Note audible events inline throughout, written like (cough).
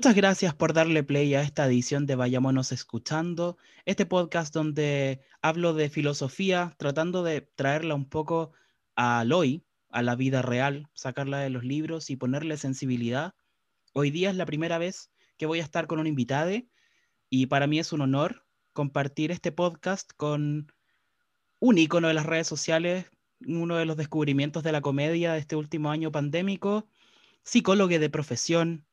Muchas gracias por darle play a esta edición de Vayámonos Escuchando, este podcast donde hablo de filosofía, tratando de traerla un poco al hoy, a la vida real, sacarla de los libros y ponerle sensibilidad. Hoy día es la primera vez que voy a estar con un invitado y para mí es un honor compartir este podcast con un ícono de las redes sociales, uno de los descubrimientos de la comedia de este último año pandémico, psicólogo de profesión,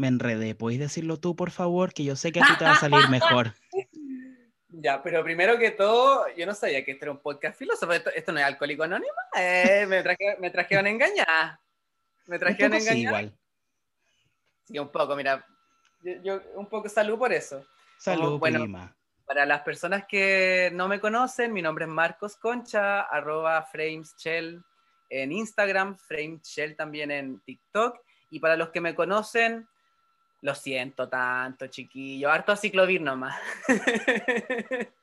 me enredé. ¿Podéis decirlo tú, por favor? Que yo sé que a ti te va a salir mejor. (laughs) Ya, pero primero que todo, yo no sabía que esto era un podcast filósofo. Esto, no es alcohólico anónimo. Eh, me, traje, me trajeron a engañar. Me trajeron a engañar. Sí, igual. Sí, un poco, mira. Yo, un poco salud por eso. Salud, bueno, Para las personas que no me conocen, mi nombre es Marcos Concha, arroba FramesShell en Instagram, FramesShell también en TikTok. Y para los que me conocen, lo siento tanto, chiquillo. Harto a ciclovir nomás. (laughs)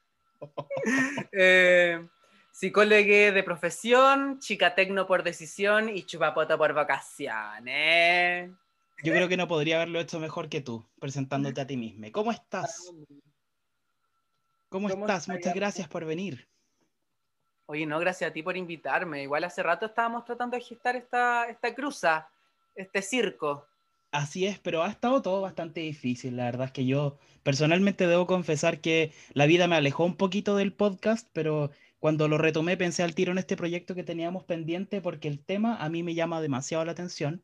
eh, psicólogo de profesión, chica tecno por decisión y chupapota por vacaciones. Yo creo que no podría haberlo hecho mejor que tú, presentándote a ti misma. ¿Cómo estás? ¿Cómo, estás? Muchas gracias por venir. Oye, no, gracias a ti por invitarme. Igual hace rato estábamos tratando de gestar esta, esta cruza, este circo. Así es, pero ha estado todo bastante difícil. La verdad es que yo personalmente debo confesar que la vida me alejó un poquito del podcast, pero cuando lo retomé pensé al tiro en este proyecto que teníamos pendiente porque el tema a mí me llama demasiado la atención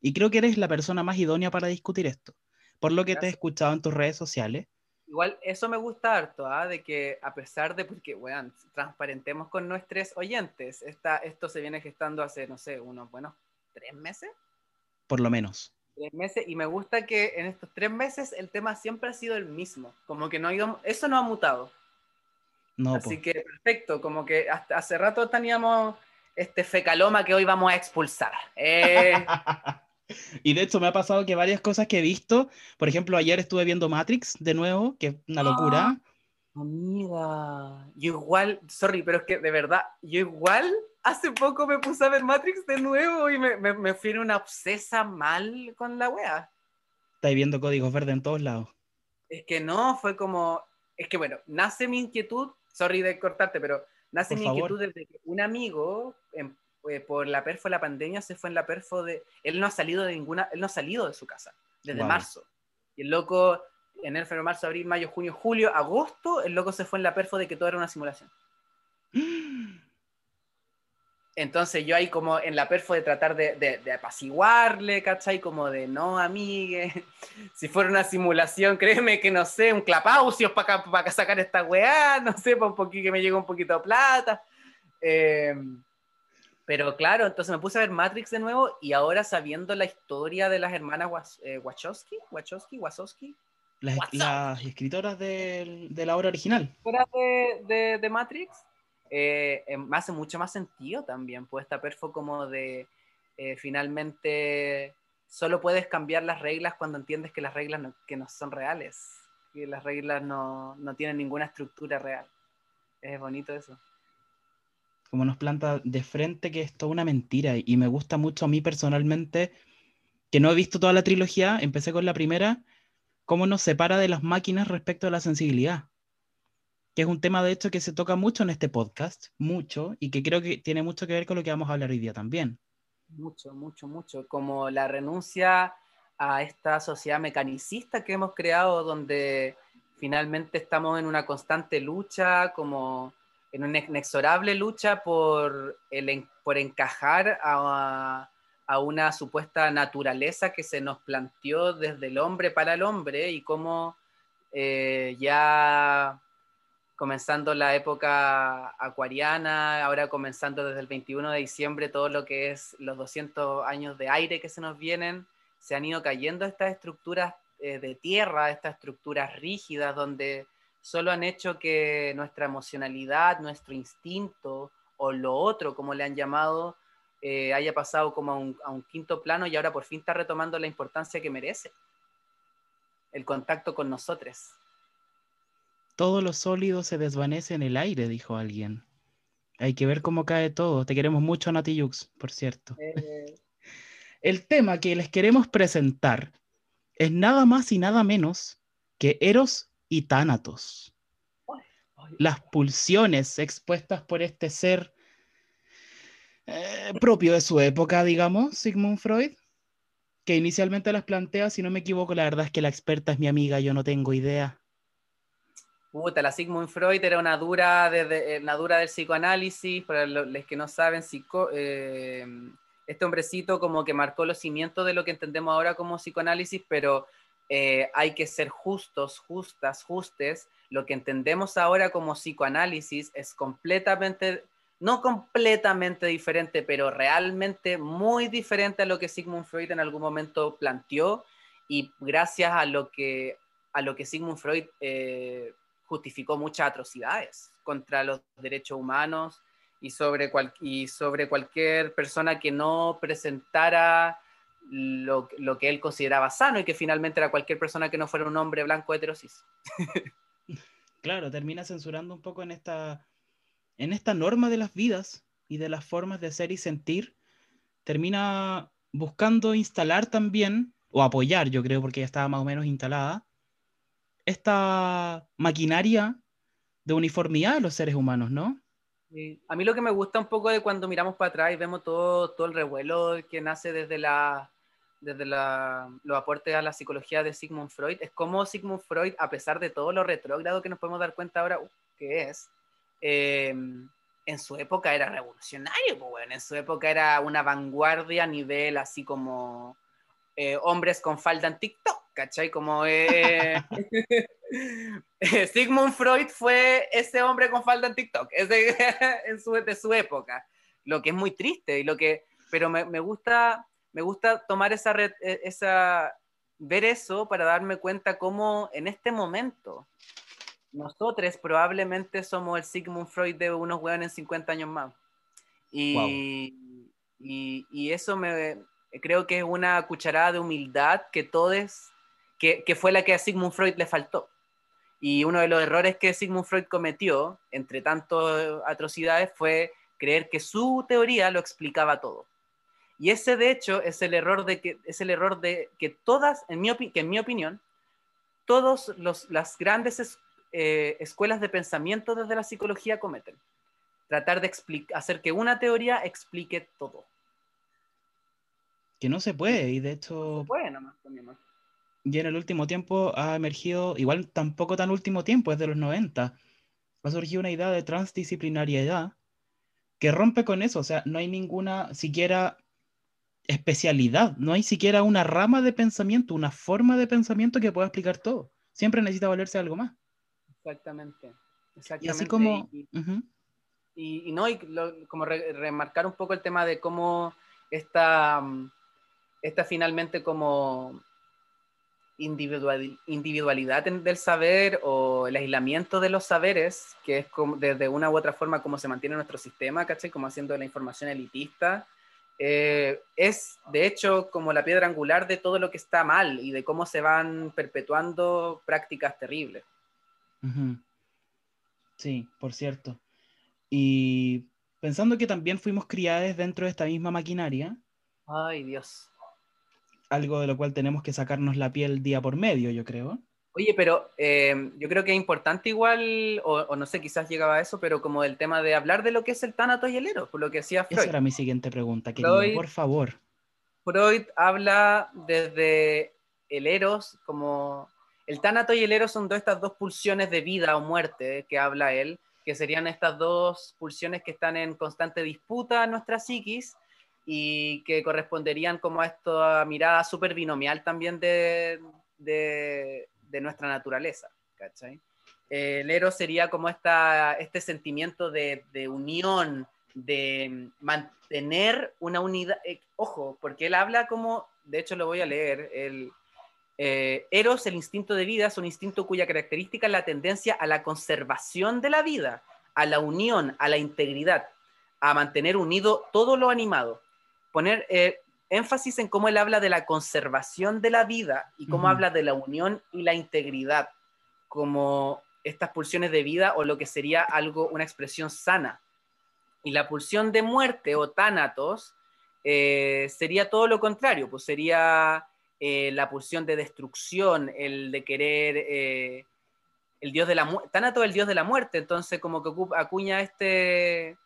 y creo que eres la persona más idónea para discutir esto, por lo que te he escuchado en tus redes sociales. Igual eso me gusta harto, ¿ah? de que a pesar de, porque, bueno, transparentemos con nuestros oyentes, esta, esto se viene gestando hace, no sé, unos buenos tres meses. Por lo menos tres meses y me gusta que en estos tres meses el tema siempre ha sido el mismo, como que no ha ido, eso no ha mutado. No, Así que perfecto, como que hasta hace rato teníamos este fecaloma que hoy vamos a expulsar. Eh. (laughs) y de hecho me ha pasado que varias cosas que he visto, por ejemplo, ayer estuve viendo Matrix de nuevo, que es una locura. Ah, amiga, yo igual, sorry, pero es que de verdad, yo igual hace poco me puse a ver Matrix de nuevo y me, me, me fui en una obsesa mal con la wea. Estáis viendo códigos verdes en todos lados. Es que no, fue como. Es que bueno, nace mi inquietud, sorry de cortarte, pero nace mi inquietud desde que un amigo, eh, por la perfo de la pandemia, se fue en la perfo de. Él no ha salido de ninguna. Él no ha salido de su casa desde marzo. Y el loco, en el febrero, marzo, abril, mayo, junio, julio, agosto, el loco se fue en la perfo de que todo era una simulación. (gasps) Entonces yo ahí como en la perfo de tratar de, de, apaciguarle, ¿cachai? Como de, no, amigue, (laughs) si fuera una simulación, créeme que no sé, un clapausios para para sacar esta weá, no sé, para un poquito que me llegue un poquito de plata. Em, pero claro, entonces me puse a ver Matrix de nuevo y ahora sabiendo la historia de las hermanas eh, Wachowski, Wachowski, Wachowski. Las, escritoras de, de, la obra original. De, de, de Matrix, eh, em, hace mucho más sentido también, pues esta perfo como de eh, finalmente solo puedes cambiar las reglas cuando entiendes que las reglas no, que no son reales, que las reglas no, no tienen ninguna estructura real. Es bonito eso. Como nos planta de frente que es toda una mentira y me gusta mucho a mí personalmente, que no he visto toda la trilogía, empecé con la primera, cómo nos separa de las máquinas respecto a la sensibilidad que es un tema de hecho que se toca mucho en este podcast, mucho, y que creo que tiene mucho que ver con lo que vamos a hablar hoy día también. Mucho, mucho, mucho, como la renuncia a esta sociedad mecanicista que hemos creado, donde finalmente estamos en una constante lucha, como en una inexorable lucha por, el, por encajar a, a una supuesta naturaleza que se nos planteó desde el hombre para el hombre y cómo eh, ya comenzando la época acuariana, ahora comenzando desde el 21 de diciembre todo lo que es los 200 años de aire que se nos vienen, se han ido cayendo estas estructuras eh, de tierra, estas estructuras rígidas donde solo han hecho que nuestra emocionalidad, nuestro instinto o lo otro, como le han llamado, eh, haya pasado como a un, a un quinto plano y ahora por fin está retomando la importancia que merece el contacto con nosotros. Todo lo sólido se desvanece en el aire, dijo alguien. Hay que ver cómo cae todo. Te queremos mucho, Nati Yux, por cierto. Eh. El tema que les queremos presentar es nada más y nada menos que Eros y Tánatos. Las pulsiones expuestas por este ser eh, propio de su época, digamos, Sigmund Freud, que inicialmente las plantea, si no me equivoco, la verdad es que la experta es mi amiga, yo no tengo idea. Puta, la Sigmund Freud era una dura, de, eh, dura del psicoanálisis, para los que no saben, eh, este hombrecito como que marcó los cimientos de lo que entendemos ahora como psicoanálisis, pero hay que ser justos, justas, justes. Lo que entendemos ahora como psicoanálisis es completamente, no completamente diferente, pero realmente muy diferente a lo que Sigmund Freud en algún momento planteó y gracias a lo que, a lo que Sigmund Freud justificó muchas atrocidades contra los derechos humanos y sobre, y sobre cualquier persona que no presentara lo, lo, que él consideraba sano y que finalmente era cualquier persona que no fuera un hombre blanco heterosis. (laughs) claro, termina censurando un poco en esta, en esta norma de las vidas y de las formas de ser y sentir, termina buscando instalar también, o apoyar, yo creo, porque ya estaba más o menos instalada, esta maquinaria de uniformidad de los seres humanos, ¿no? A mí lo que me gusta un poco de cuando miramos para atrás y vemos todo, todo el revuelo que nace desde, la, desde la, los aportes a la psicología de Sigmund Freud, es como Sigmund Freud, a pesar de todo lo retrógrado que nos podemos dar cuenta ahora uh, que es, em, en su época era revolucionario, pues, en su época era una vanguardia a nivel así como eh, hombres con falda en TikTok ¿cachai? Como eh, (laughs) Sigmund Freud fue ese hombre con falda en TikTok, ese, (laughs) en su, de su época, lo que es muy triste, y lo que, pero me, me gusta, me gusta tomar esa, red, e, esa, ver eso para darme cuenta cómo en este momento nosotros probablemente somos el Sigmund Freud de unos hueones en 50 años más. Y, y, y, eso me creo que es una cucharada de humildad que todos que, fue la que a Sigmund Freud le faltó. Y uno de los errores que Sigmund Freud cometió, entre tantas atrocidades, fue creer que su teoría lo explicaba todo. Y ese, de hecho, es el error de que, es el error de que todas, en mi, que en mi opinión, todas las grandes eh, escuelas de pensamiento desde la psicología cometen. Tratar de hacer que una teoría explique todo. Que no se puede, y de hecho... No se puede nomás, también y en el último tiempo ha emergido, igual tampoco tan último tiempo, es de los 90, ha surgido una idea de transdisciplinariedad que rompe con eso, o sea, no hay ninguna siquiera especialidad, no hay siquiera una rama de pensamiento, una forma de pensamiento que pueda explicar todo. Siempre necesita valerse algo más. Exactamente. Y así como... Y, no, y como remarcar un poco el tema de cómo esta, esta finalmente como individualidad del saber o el aislamiento de los saberes, que es como, desde una u otra forma como se mantiene nuestro sistema, ¿cachai? Como haciendo la información elitista, eh, es de hecho como la piedra angular de todo lo que está mal y de cómo se van perpetuando prácticas terribles. Sí, por cierto. Y pensando que también fuimos criados dentro de esta misma maquinaria. Ay, Dios algo de lo cual tenemos que sacarnos la piel día por medio, yo creo. Oye, pero eh, yo creo que es importante igual, o, no sé, quizás llegaba a eso, pero como el tema de hablar de lo que es el tánato y el eros, por lo que decía Freud. Esa era mi siguiente pregunta, querido, por favor. Freud habla desde el eros como... El tánato y el eros son estas dos pulsiones de vida o muerte que habla él, que serían estas dos pulsiones que están en constante disputa en nuestra psiquis, y que corresponderían como a esta mirada súper binomial también de, nuestra naturaleza, ¿cachai? El eros sería como esta, este sentimiento de, unión, de mantener una unidad, eh, ojo, porque él habla como, de hecho lo voy a leer, el, eh, Eros, el instinto de vida, es un instinto cuya característica es la tendencia a la conservación de la vida, a la unión, a la integridad, a mantener unido todo lo animado poner eh, énfasis en cómo él habla de la conservación de la vida y cómo habla de la unión y la integridad como estas pulsiones de vida o lo que sería algo, una expresión sana. Y la pulsión de muerte o tánatos eh, sería todo lo contrario, pues sería eh, la pulsión de destrucción, el de querer, eh, el dios de la muerte, Tánatos el dios de la muerte, entonces como que acuña este,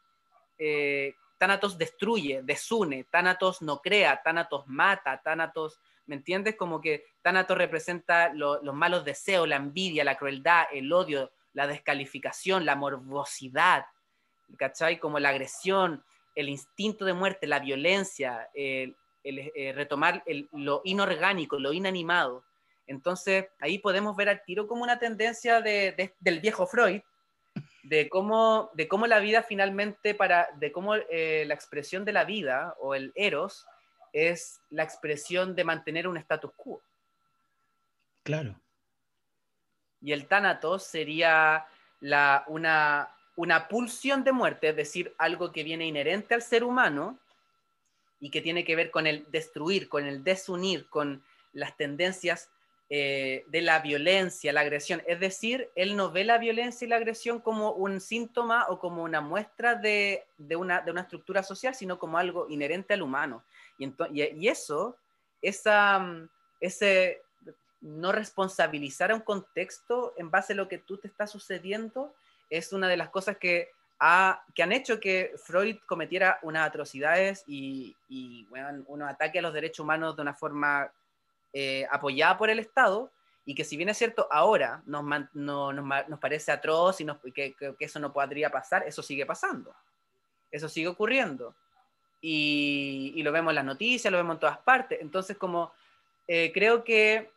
eh, Tánatos destruye, desune, Tánatos no crea, Tánatos mata, Tánatos, ¿me entiendes? Como que Tánatos representa los malos deseos, la envidia, la crueldad, el odio, la descalificación, la morbosidad, ¿cachai? Como la agresión, el instinto de muerte, la violencia, el, eh, retomar lo inorgánico, lo inanimado. Entonces, ahí podemos ver al tiro como una tendencia del viejo Freud, de cómo, de cómo la vida finalmente, para, de cómo eh, la expresión de la vida o el eros es la expresión de mantener un status quo. Claro. Y el tánatos sería la, una, una pulsión de muerte, es decir, algo que viene inherente al ser humano y que tiene que ver con el destruir, con el desunir, con las tendencias eh, de la violencia, la agresión. Es decir, él no ve la violencia y la agresión como un síntoma o como una muestra de, una, de una, estructura social, sino como algo inherente al humano. Y, y eso, esa, ese no responsabilizar a un contexto en base a lo que tú te está sucediendo, es una de las cosas que, ha, que han hecho que Freud cometiera unas atrocidades y, y bueno, unos ataques a los derechos humanos de una forma eh, apoyada por el Estado y que si bien es cierto ahora nos, no, nos, nos parece atroz y que, que, eso no podría pasar, eso sigue pasando, eso sigue ocurriendo. Y, y, lo vemos en las noticias, lo vemos en todas partes. Entonces, como eh, creo que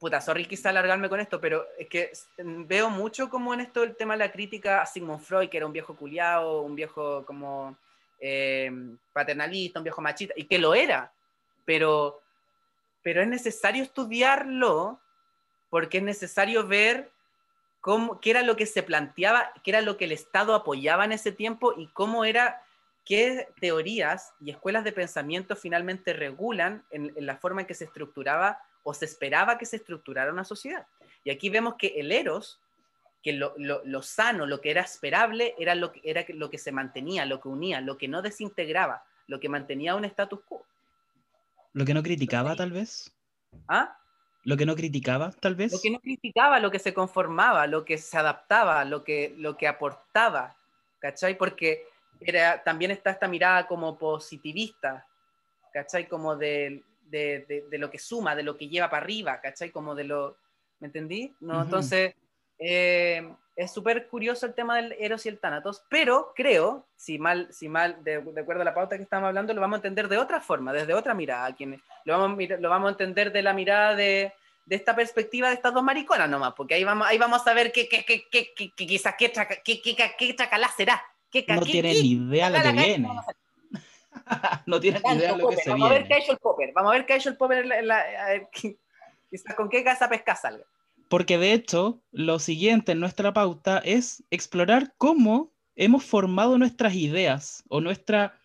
puta, sorry quizá alargarme con esto, pero es que veo mucho como en esto el tema de la crítica a Sigmund Freud, que era un viejo culiado, un viejo como eh, paternalista, un viejo machista, y que lo era, pero, pero es necesario estudiarlo porque es necesario ver cómo, qué era lo que se planteaba, qué era lo que el Estado apoyaba en ese tiempo y cómo era, qué teorías y escuelas de pensamiento finalmente regulan en la forma en que se estructuraba o se esperaba que se estructurara una sociedad. Y aquí vemos que el eros, que lo, sano, lo que era esperable, era lo que, era lo que se mantenía, lo que unía, lo que no desintegraba, lo que mantenía un status quo. Lo que no criticaba, tal vez. ¿Ah? Lo que no criticaba, tal vez. Lo que no criticaba, lo que se conformaba, lo que se adaptaba, lo que, lo que aportaba. ¿Cachai? Porque era, también está esta mirada como positivista, ¿cachai? Como del de, de, lo que suma, de lo que lleva para arriba, ¿cachai? Como de lo... ¿Me entendí? ¿No? Entonces, eh, es súper curioso el tema del Eros y el Thanatos, pero creo, si mal, si mal de, acuerdo a la pauta que estamos hablando, lo vamos a entender de otra forma, desde otra mirada. Quienes, lo, vamos, lo vamos a entender de la mirada de, de esta perspectiva de estas dos mariconas nomás, porque ahí vamos, ahí vamos a ver qué, qué, qué, qué, qué quizás qué, qué, qué, qué, chacalá será. Qué, no tiene ni idea lo que viene. (laughs) no tienes idea de lo que se Vamos a ver qué ha hecho el Popper. Vamos a ver qué ha hecho el Popper. (laughs) con qué casa pesca salga. Porque de hecho, lo siguiente en nuestra pauta es explorar cómo hemos formado nuestras ideas o nuestra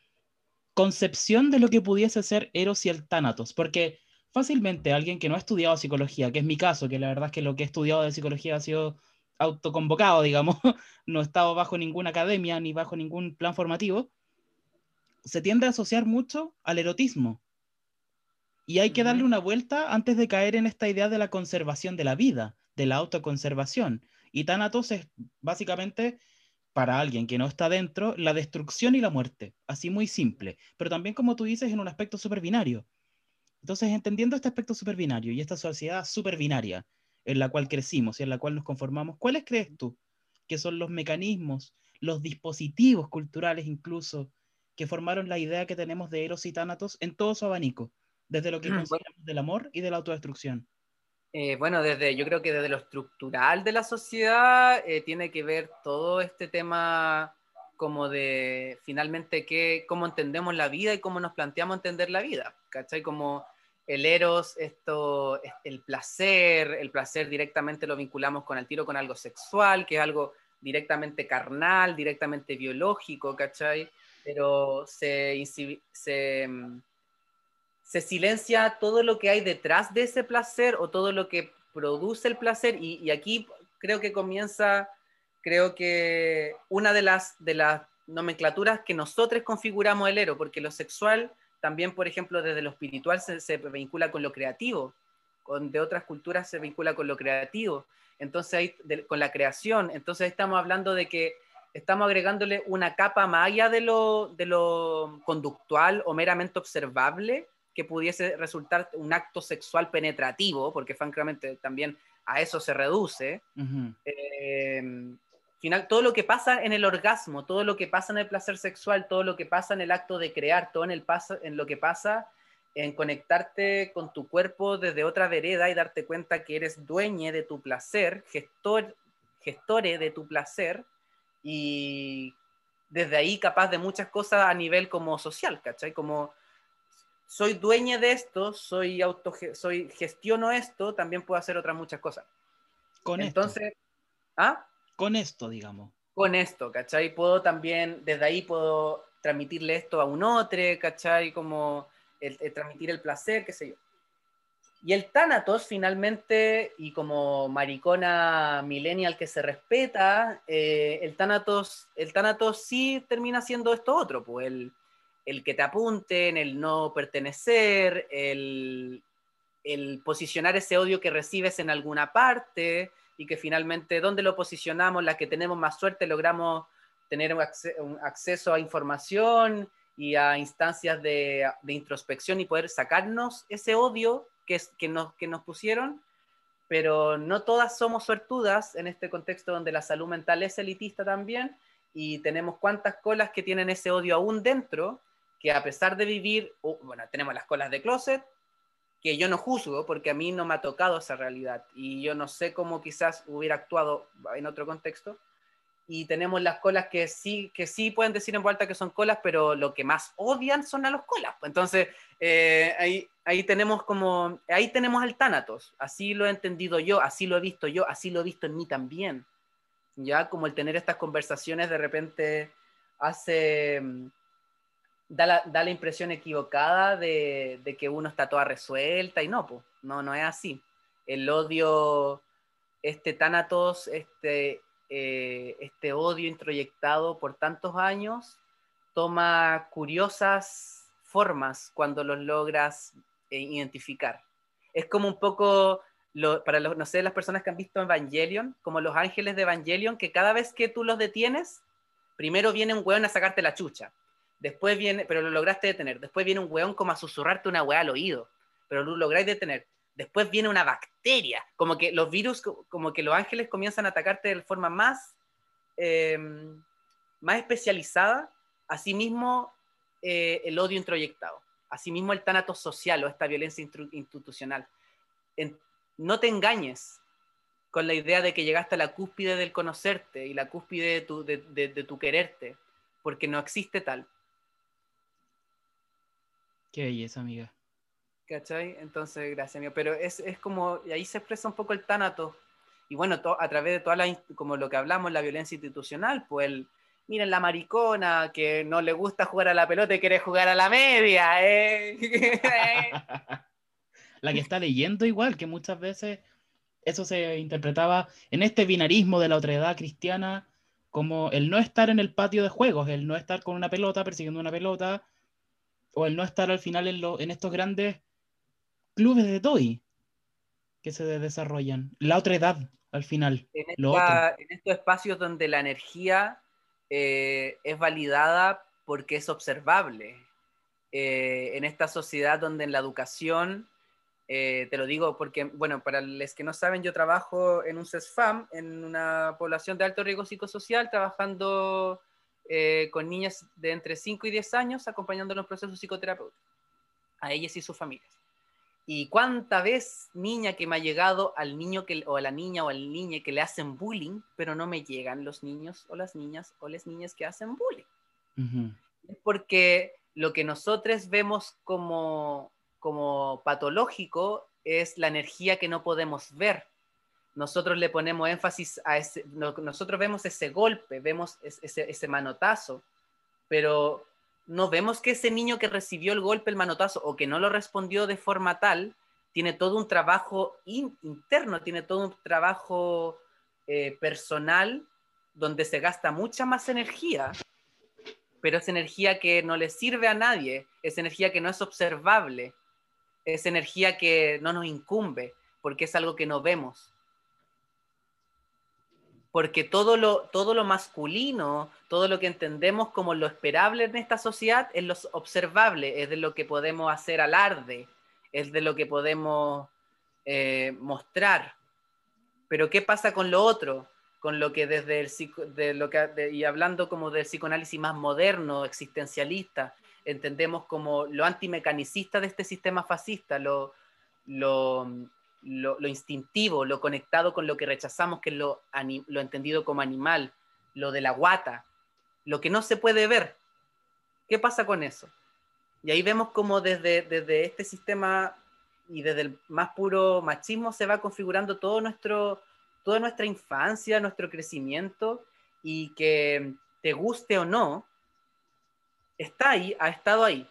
concepción de lo que pudiese ser Eros y el Tánatos. Porque fácilmente alguien que no ha estudiado psicología, que es mi caso, que la verdad es que lo que he estudiado de psicología ha sido autoconvocado, (laughs) digamos, no he estado bajo ninguna academia ni bajo ningún plan formativo, se tiende a asociar mucho al erotismo. Y hay que darle una vuelta antes de caer en esta idea de la conservación de la vida, de la autoconservación. Y Thanatos es básicamente, para alguien que no está dentro, la destrucción y la muerte. Así muy simple. Pero también, como tú dices, en un aspecto superbinario. Entonces, entendiendo este aspecto superbinario y esta sociedad superbinaria en la cual crecimos y en la cual nos conformamos, ¿cuáles crees tú que son los mecanismos, los dispositivos culturales incluso que formaron la idea que tenemos de Eros y Tánatos en todo su abanico, desde lo que consideramos del amor y de la autodestrucción. Eh, bueno, desde, yo creo que desde lo estructural de la sociedad eh, tiene que ver todo este tema como de finalmente qué, cómo entendemos la vida y cómo nos planteamos entender la vida, ¿cachai? Como el eros, esto, el placer, el placer directamente lo vinculamos con el tiro con algo sexual, que es algo directamente carnal, directamente biológico, ¿cachai? Pero se, se, mm, se, silencia todo lo que hay detrás de ese placer o todo lo que produce el placer. Y, y aquí creo que comienza, creo que una de las, de las nomenclaturas que nosotros configuramos el ero, porque lo sexual también, por ejemplo, desde lo espiritual se, vincula con lo creativo, con, de otras culturas se vincula con lo creativo, entonces ahí, con la creación, entonces estamos hablando de que estamos agregándole una capa más allá de lo, de lo conductual o meramente observable que pudiese resultar un acto sexual penetrativo, porque francamente también a eso se reduce. Em, final, todo lo que pasa en el orgasmo, todo lo que pasa en el placer sexual, todo lo que pasa en el acto de crear, todo en, el paso, en lo que pasa en conectarte con tu cuerpo desde otra vereda y darte cuenta que eres dueñe de tu placer, gestor, gestore de tu placer, y desde ahí capaz de muchas cosas a nivel como social, ¿cachai? Como soy dueña de esto, soy auto, soy gestiono esto, también puedo hacer otras muchas cosas. Con Entonces, ¿ah? Con esto, digamos. Con esto, ¿cachai? Puedo también, desde ahí puedo transmitirle esto a un otro, ¿cachai? Como el, transmitir el placer, qué sé yo. Y el Thanatos finalmente, y como maricona millennial que se respeta, eh, el, Thanatos, el Thanatos sí termina siendo esto otro, pues el, el que te apunten, el no pertenecer, el, el, posicionar ese odio que recibes en alguna parte y que finalmente, ¿dónde lo posicionamos? Las que tenemos más suerte logramos tener un, acceso a información y a instancias de, introspección y poder sacarnos ese odio que, que, nos, que nos pusieron, pero no todas somos suertudas en este contexto donde la salud mental es elitista también y tenemos cuantas colas que tienen ese odio aún dentro, que a pesar de vivir, bueno, tenemos las colas de closet, que yo no juzgo porque a mí no me ha tocado esa realidad y yo no sé cómo quizás hubiera actuado en otro contexto, y tenemos las colas que sí, que sí pueden decir en vuelta que son colas, pero lo que más odian son a los colas. Entonces, eh, ahí, ahí tenemos como, ahí tenemos al Tánatos, así lo he entendido yo, así lo he visto yo, así lo he visto en mí también. Ya como el tener estas conversaciones de repente hace, mm, da la, da la impresión equivocada de, de, que uno está toda resuelta y no, pues, no, no es así. El odio, este Tánatos, este, eh, este odio introyectado por tantos años toma curiosas formas cuando los logras eh, identificar. Es como un poco, para los, no sé, las personas que han visto Evangelion, como los ángeles de Evangelion, que cada vez que tú los detienes, primero viene un weón a sacarte la chucha, después viene, pero lo lograste detener, después viene un weón como a susurrarte una weá al oído, pero lo lográis detener, después viene una bacteria, como que los virus, como que los ángeles comienzan a atacarte de forma más, eh, más especializada, asimismo eh, el odio introyectado, asimismo el tanato social o esta violencia institucional. no te engañes con la idea de que llegaste a la cúspide del conocerte y la cúspide de tu, de tu quererte, porque no existe tal. Qué belleza, amiga. ¿Cachai? Entonces, gracias mío. Pero es, es, como, y ahí se expresa un poco el tánato. Y bueno, a través de toda la, como lo que hablamos, la violencia institucional, pues el, miren la maricona que no le gusta jugar a la pelota y quiere jugar a la media. ¿eh? (laughs) la que está leyendo igual, que muchas veces eso se interpretaba en este binarismo de la otredad cristiana como el no estar en el patio de juegos, el no estar con una pelota, persiguiendo una pelota, o el no estar al final en, lo, en estos grandes clubes de toy que se desarrollan. La otra edad, al final. En, en estos espacios donde la energía eh, es validada porque es observable. Eh, en esta sociedad donde en la educación, eh, te lo digo porque, bueno, para los que no saben, yo trabajo en un CESFAM, en una población de alto riesgo psicosocial, trabajando con niñas de entre 5 y 10 años, acompañando en los procesos psicoterapéuticos, a ellas y sus familias. Y cuánta vez niña que me ha llegado al niño que, o a la niña o al niño que le hacen bullying, pero no me llegan los niños o las niñas o las niñas que hacen bullying. Es porque lo que nosotros vemos como, como patológico es la energía que no podemos ver. Nosotros le ponemos énfasis a ese, nosotros vemos ese golpe, vemos ese, ese manotazo, pero no vemos que ese niño que recibió el golpe, el manotazo, o que no lo respondió de forma tal, tiene todo un trabajo interno, tiene todo un trabajo eh, personal donde se gasta mucha más energía, pero es energía que no le sirve a nadie, es energía que no es observable, es energía que no nos incumbe, porque es algo que no vemos. Porque todo lo, todo lo masculino, todo lo que entendemos como lo esperable en esta sociedad es lo observable, es de lo que podemos hacer alarde, es de lo que podemos eh, mostrar. Pero ¿qué pasa con lo otro? con lo que desde el de lo que, y hablando como del psicoanálisis más moderno, existencialista, entendemos como lo antimecanicista de este sistema fascista, lo, lo, lo, instintivo, lo conectado con lo que rechazamos, que es lo, lo entendido como animal, lo de la guata, lo que no se puede ver. ¿Qué pasa con eso? Y ahí vemos como desde, desde este sistema y desde el más puro machismo se va configurando todo nuestro, toda nuestra infancia, nuestro crecimiento y que te guste o no, está ahí, ha estado ahí.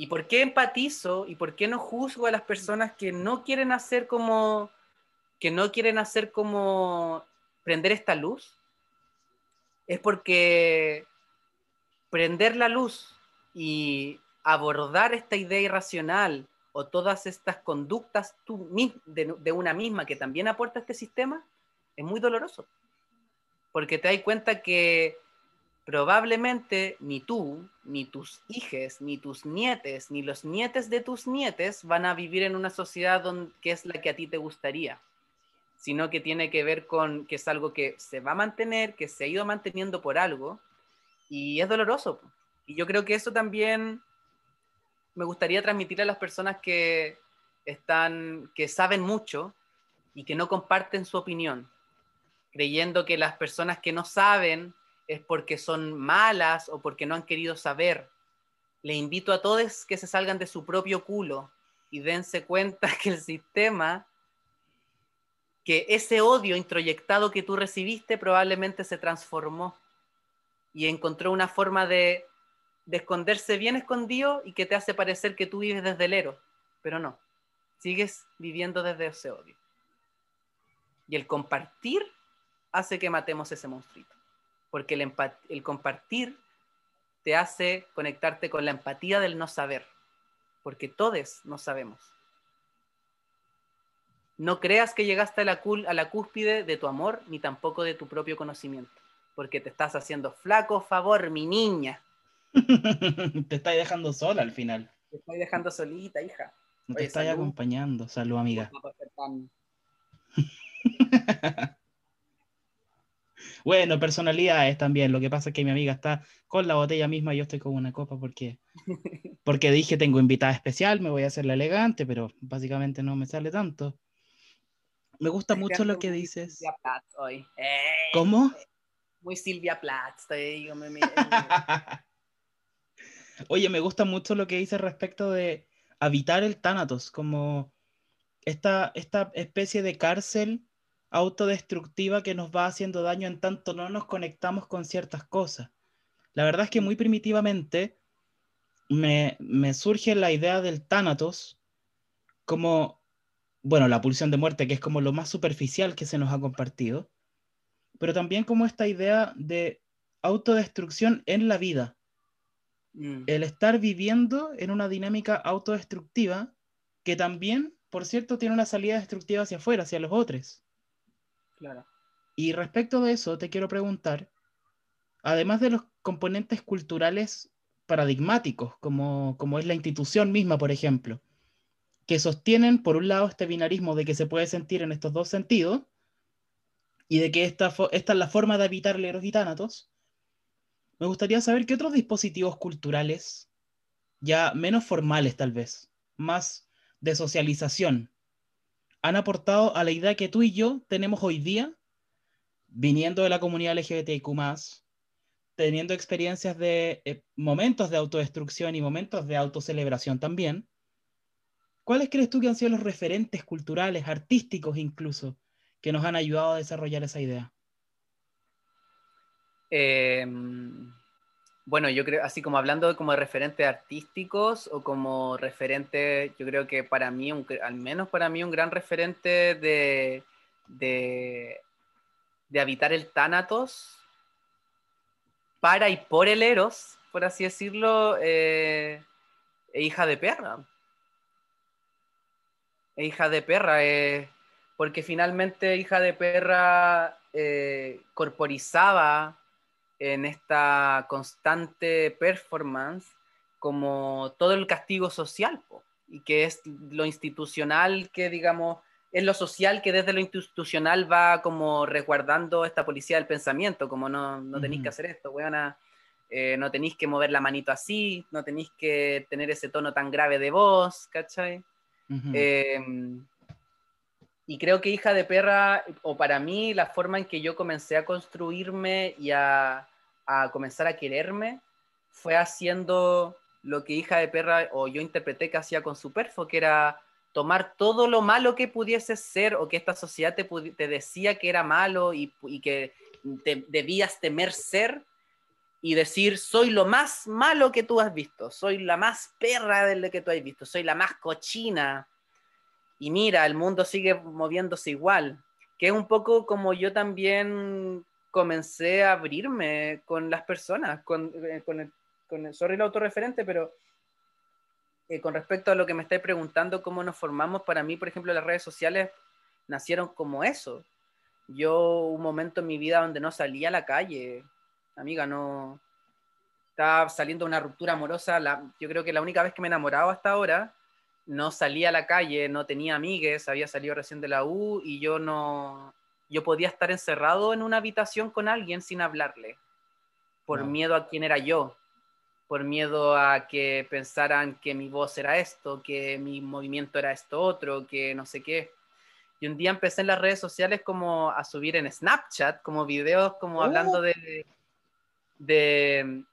¿Y por qué empatizo y por qué no juzgo a las personas que no quieren hacer como, que no quieren hacer como prender esta luz? Es porque prender la luz y abordar esta idea irracional o todas estas conductas de, de una misma que también aporta este sistema, es muy doloroso, porque te das cuenta que probablemente ni tú, ni tus hijos, ni tus nietes, ni los nietes de tus nietes van a vivir en una sociedad donde, que es la que a ti te gustaría, sino que tiene que ver con que es algo que se va a mantener, que se ha ido manteniendo por algo, y es doloroso. Y yo creo que eso también me gustaría transmitir a las personas que están, que saben mucho y que no comparten su opinión creyendo que las personas que no saben es porque son malas o porque no han querido saber. Le invito a todos que se salgan de su propio culo y dense cuenta (laughs) que el sistema, que ese odio introyectado que tú recibiste probablemente se transformó y encontró una forma de, de esconderse bien escondido y que te hace parecer que tú vives desde el ero, pero no, sigues viviendo desde ese odio. Y el compartir hace que matemos ese monstruito. Porque el, el compartir te hace conectarte con la empatía del no saber. Porque todos no sabemos. No creas que llegaste a la, a la cúspide de tu amor ni tampoco de tu propio conocimiento. Porque te estás haciendo flaco favor, mi niña. (laughs) te estás dejando sola al final. Te estoy dejando solita, hija. No te estás acompañando. Salud, amiga. (laughs) Bueno, personalidades también. Lo que pasa es que mi amiga está con la botella misma y yo estoy con una copa porque, (laughs) porque dije tengo invitada especial, me voy a hacer la elegante, pero básicamente no me sale tanto. Me gusta mucho lo que dices. Silvia Plath hoy. ¿Cómo? Muy Silvia Plath. Estoy, (laughs) Oye, me gusta mucho lo que dices respecto de habitar el Thanatos, como esta, esta especie de cárcel autodestructiva que nos va haciendo daño en tanto no nos conectamos con ciertas cosas. La verdad es que muy primitivamente me, surge la idea del Thanatos como, bueno, la pulsión de muerte, que es como lo más superficial que se nos ha compartido, pero también como esta idea de autodestrucción en la vida. Mm. El estar viviendo en una dinámica autodestructiva que también, por cierto, tiene una salida destructiva hacia afuera, hacia los otros. Y respecto de eso, te quiero preguntar, además de los componentes culturales paradigmáticos, como, como es la institución misma, por ejemplo, que sostienen, por un lado, este binarismo de que se puede sentir en estos dos sentidos, y de que esta, esta es la forma de evitar leros y tánatos, me gustaría saber qué otros dispositivos culturales, ya menos formales tal vez, más de socialización, han aportado a la idea que tú y yo tenemos hoy día, viniendo de la comunidad LGBTIQ, teniendo experiencias de eh, momentos de autodestrucción y momentos de autocelebración también. ¿Cuáles crees tú que han sido los referentes culturales, artísticos incluso, que nos han ayudado a desarrollar esa idea? Eh, bueno, yo creo, así como hablando como de referentes artísticos o como referente, yo creo que para mí, al menos para mí, un gran referente de, de, habitar el Tánatos para y por el Eros por así decirlo, eh, es hija de perra. Es hija de perra, eh, porque finalmente hija de perra eh, corporizaba en esta constante performance como todo el castigo social, y que es lo institucional que, digamos, es lo social que desde lo institucional va como resguardando esta policía del pensamiento, como no, no tenéis que hacer esto, weona, eh, no tenéis que mover la manito así, no tenéis que tener ese tono tan grave de voz, ¿cachai? Em, y creo que Hija de Perra, o para mí, la forma en que yo comencé a construirme y a, a comenzar a quererme, fue haciendo lo que Hija de Perra, o yo interpreté que hacía con Superfo, que era tomar todo lo malo que pudiese ser o que esta sociedad te, te decía que era malo y, que debías temer ser y decir, soy lo más malo que tú has visto, soy la más perra de lo que tú has visto, soy la más cochina. Y mira, el mundo sigue moviéndose igual, que es un poco como yo también comencé a abrirme con las personas, con, eh, con, el, con el, sorry el autorreferente, pero eh, con respecto a lo que me estáis preguntando, cómo nos formamos, para mí, por ejemplo, las redes sociales nacieron como eso. Yo un momento en mi vida donde no salía a la calle, amiga, no... Estaba saliendo una ruptura amorosa, la, yo creo que la única vez que me he enamorado hasta ahora, no salía a la calle, no tenía amigues, había salido recién de la U y yo no... Yo podía estar encerrado en una habitación con alguien sin hablarle, por miedo a quién era yo, por miedo a que pensaran que mi voz era esto, que mi movimiento era esto otro, que no sé qué. Y un día empecé en las redes sociales como a subir en Snapchat, como videos como hablando oh. de, de,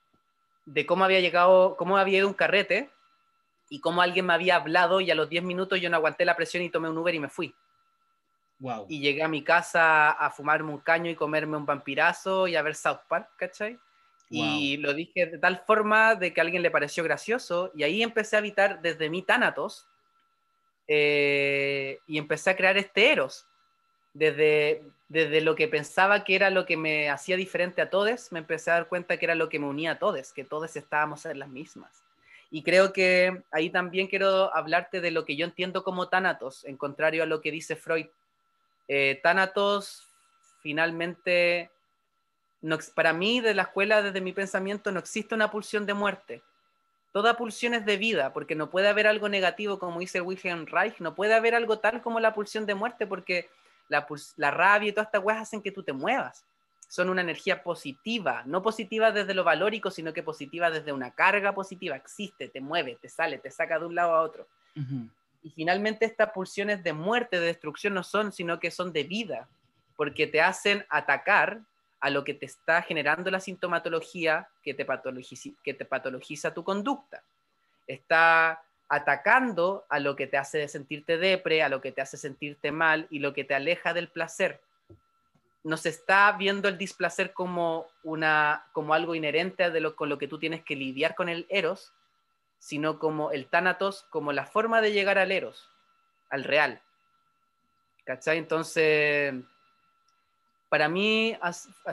de, cómo había llegado, cómo había ido un carrete y cómo alguien me había hablado y a los 10 minutos yo no aguanté la presión y tomé un Uber y me fui. Wow. Y llegué a mi casa a fumarme un caño y comerme un vampirazo y a ver South Park, ¿cachai? Y lo dije de tal forma de que a alguien le pareció gracioso y ahí empecé a habitar desde mi Thanatos eh, y empecé a crear este Eros. Desde, desde lo que pensaba que era lo que me hacía diferente a todos, me empecé a dar cuenta que era lo que me unía a todos, que todos estábamos en las mismas. Y creo que ahí también quiero hablarte de lo que yo entiendo como Thanatos, en contrario a lo que dice Freud. Eh, Thanatos finalmente para mí, de la escuela, desde mi pensamiento, no existe una pulsión de muerte. Toda pulsión es de vida, porque no puede haber algo negativo, como dice Wilhelm Reich, no puede haber algo tal como la pulsión de muerte, porque la, la rabia y todas estas cosas hacen que tú te muevas. Son una energía positiva, no positiva desde lo valórico, sino que positiva desde una carga positiva. Existe, te mueve, te sale, te saca de un lado a otro. Y finalmente estas pulsiones de muerte, de destrucción, no son, sino que son de vida, porque te hacen atacar a lo que te está generando la sintomatología que te, patologiza, tu conducta. Está atacando a lo que te hace sentirte depre, a lo que te hace sentirte mal y lo que te aleja del placer. No se está viendo el displacer como, una, como algo inherente de lo, con lo que tú tienes que lidiar con el eros, sino como el tánatos, como la forma de llegar al eros, al real. ¿Cachai? Entonces, para mí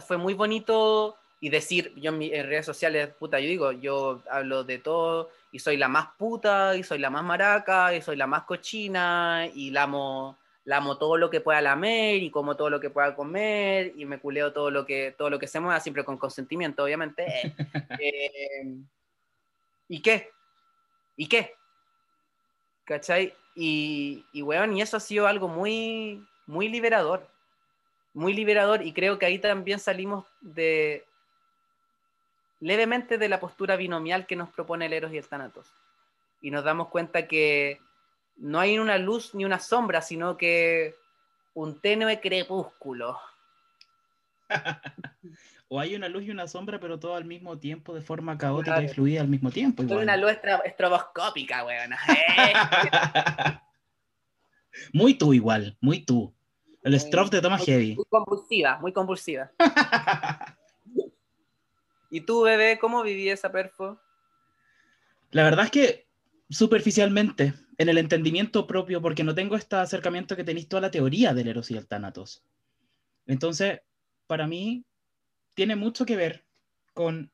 fue muy bonito y decir, yo en, redes sociales, puta, yo digo, yo hablo de todo y soy la más puta y soy la más maraca y soy la más cochina y la amo, la amo todo lo que pueda lamer y como todo lo que pueda comer y me culeo todo lo que, todo lo que se mueva, siempre con consentimiento, obviamente. (laughs) Eh, ¿Y qué? ¿Y qué? ¿Cachai? Y, y, y eso ha sido algo muy, muy liberador muy liberador y creo que ahí también salimos de levemente de la postura binomial que nos propone el Eros y el Thanatos. Y nos damos cuenta que no hay una luz ni una sombra, sino que un tenue crepúsculo. (laughs) o hay una luz y una sombra, pero todo al mismo tiempo, de forma caótica y fluida al mismo tiempo. una luz estroboscópica, weón. (laughs) muy tú igual, muy tú. El stroke te toma heavy. Muy convulsiva, muy convulsiva. (laughs) ¿Y tú, bebé, cómo viví esa perfo? La verdad es que superficialmente, en el entendimiento propio, porque no tengo este acercamiento que tenéis toda la teoría del Eros y el Thanatos. Entonces, para mí, tiene mucho que ver con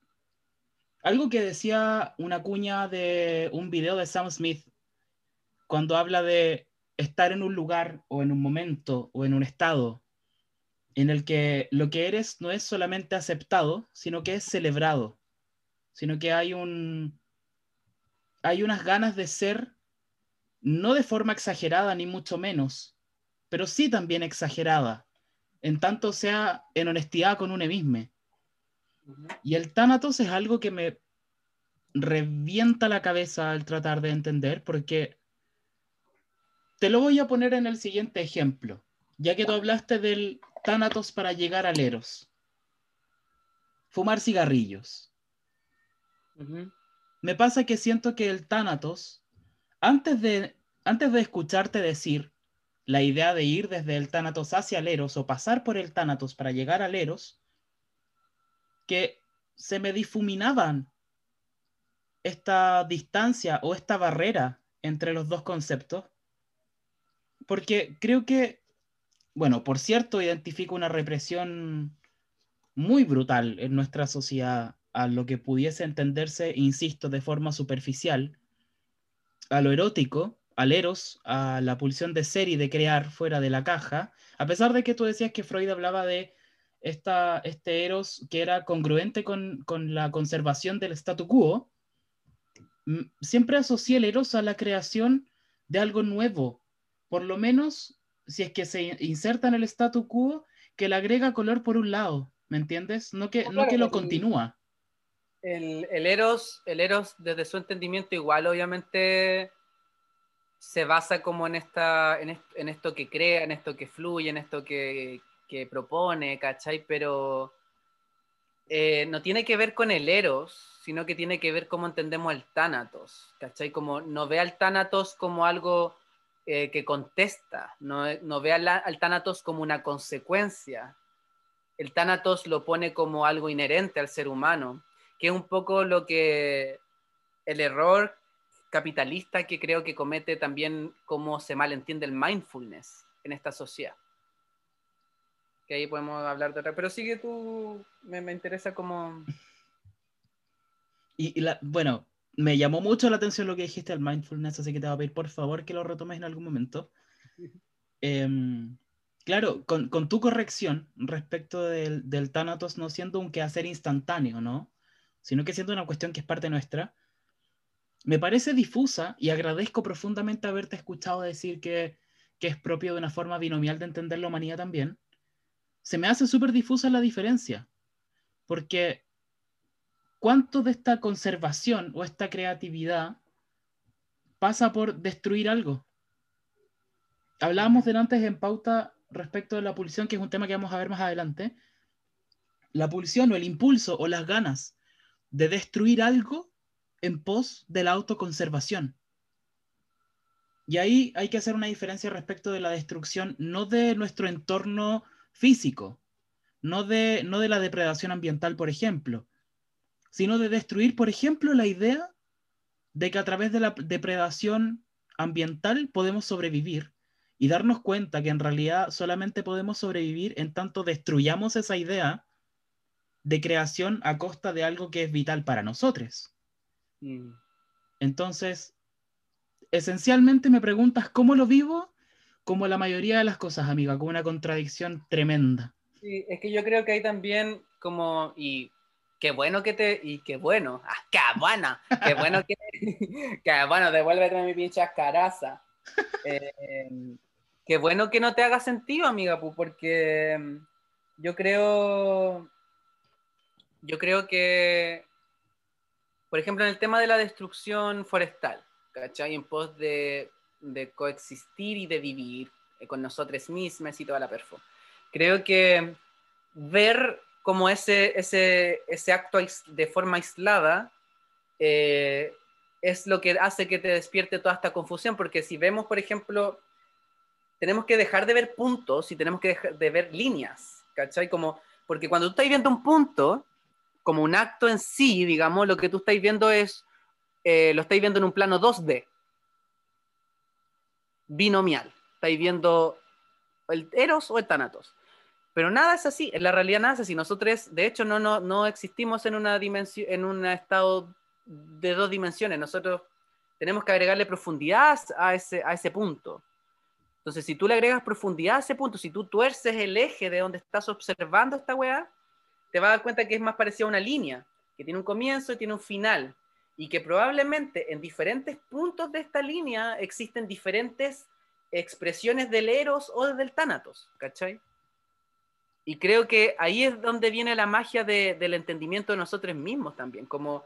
Algo que decía una cuña de un video de Sam Smith cuando habla de estar en un lugar o en un momento o en un estado en el que lo que eres no es solamente aceptado, sino que es celebrado, sino que hay un hay unas ganas de ser no de forma exagerada ni mucho menos, pero sí también exagerada, en tanto sea en honestidad con uno mismo. Y el Thanatos es algo que me revienta la cabeza al tratar de entender, porque te lo voy a poner en el siguiente ejemplo, ya que tú hablaste del Thanatos para llegar al Eros. Fumar cigarrillos. Me pasa que siento que el Thanatos, antes de, antes de escucharte decir la idea de ir desde el Thanatos hacia el Eros o pasar por el Thanatos para llegar al Eros, que se me difuminaban esta distancia o esta barrera entre los dos conceptos, porque creo que, bueno, por cierto, identifico una represión muy brutal en nuestra sociedad a lo que pudiese entenderse, insisto, de forma superficial, a lo erótico, al eros, a la pulsión de ser y de crear fuera de la caja, a pesar de que tú decías que Freud hablaba de esta, este Eros que era congruente con, la conservación del statu quo, siempre asocié el Eros a la creación de algo nuevo, por lo menos si es que se inserta en el statu quo, que le agrega color por un lado, ¿me entiendes? No que, no que lo continúa. El, el, Eros, el Eros, desde su entendimiento, igual obviamente se basa como en, esta, en esto que crea, en esto que fluye, en esto que, que propone, ¿cachai? Pero eh, no tiene que ver con el Eros, sino que tiene que ver cómo entendemos el Tánatos, ¿cachai? Como no ve al Tánatos como algo eh, que contesta, no, no ve al, al Tánatos como una consecuencia. El Tánatos lo pone como algo inherente al ser humano, que es un poco lo que el error capitalista que creo que comete también cómo se malentiende el mindfulness en esta sociedad que ahí podemos hablar de otra. Pero sigue tú, me, me interesa como... Y, la, bueno, me llamó mucho la atención lo que dijiste del mindfulness, así que te voy a pedir por favor que lo retomes en algún momento. (laughs) Em, claro, con, con, tu corrección respecto del, del Thanatos no siendo un quehacer instantáneo, ¿no? Sino que siendo una cuestión que es parte nuestra, me parece difusa y agradezco profundamente haberte escuchado decir que, que es propio de una forma binomial de entender la humanidad también se me hace súper difusa la diferencia, porque ¿cuánto de esta conservación o esta creatividad pasa por destruir algo? Hablábamos antes en pauta respecto de la pulsión, que es un tema que vamos a ver más adelante. La pulsión o el impulso o las ganas de destruir algo en pos de la autoconservación. Y ahí hay que hacer una diferencia respecto de la destrucción, no de nuestro entorno físico, no de, no de la depredación ambiental, por ejemplo, sino de destruir, por ejemplo, la idea de que a través de la depredación ambiental podemos sobrevivir y darnos cuenta que en realidad solamente podemos sobrevivir en tanto destruyamos esa idea de creación a costa de algo que es vital para nosotros. Mm. Entonces, esencialmente me preguntas cómo lo vivo como la mayoría de las cosas, amiga, con una contradicción tremenda. Sí, es que yo creo que hay también como, y qué bueno que te, y qué bueno, (laughs) ah, qué bueno, qué bueno que, (laughs) qué bueno, devuélvete mi pinche caraza. (laughs) Eh, qué bueno que no te haga sentido, amiga, porque yo creo, yo creo que, por ejemplo, en el tema de la destrucción forestal, ¿cachai? En pos de de coexistir y de vivir eh, con nosotros mismos y toda la perfo. Creo que ver como ese, ese, ese acto de forma aislada eh, es lo que hace que te despierte toda esta confusión, porque si vemos, por ejemplo, tenemos que dejar de ver puntos y tenemos que dejar de ver líneas, ¿cachai? Como, porque cuando tú estás viendo un punto, como un acto en sí, digamos, lo que tú estás viendo es, eh, lo estáis viendo en un plano 2D, binomial. Estáis viendo el Eros o el Thanatos. Pero nada es así, en la realidad nada es así. Nosotros, de hecho, no, no, no existimos en una en un estado de dos dimensiones. Nosotros tenemos que agregarle profundidad a ese, a ese punto. Entonces, si tú le agregas profundidad a ese punto, si tú tuerces el eje de donde estás observando esta weá, te vas a dar cuenta que es más parecido a una línea, que tiene un comienzo y tiene un final, y que probablemente en diferentes puntos de esta línea existen diferentes expresiones del Eros o del Tánatos, ¿cachai? Y creo que ahí es donde viene la magia del entendimiento de nosotros mismos también, como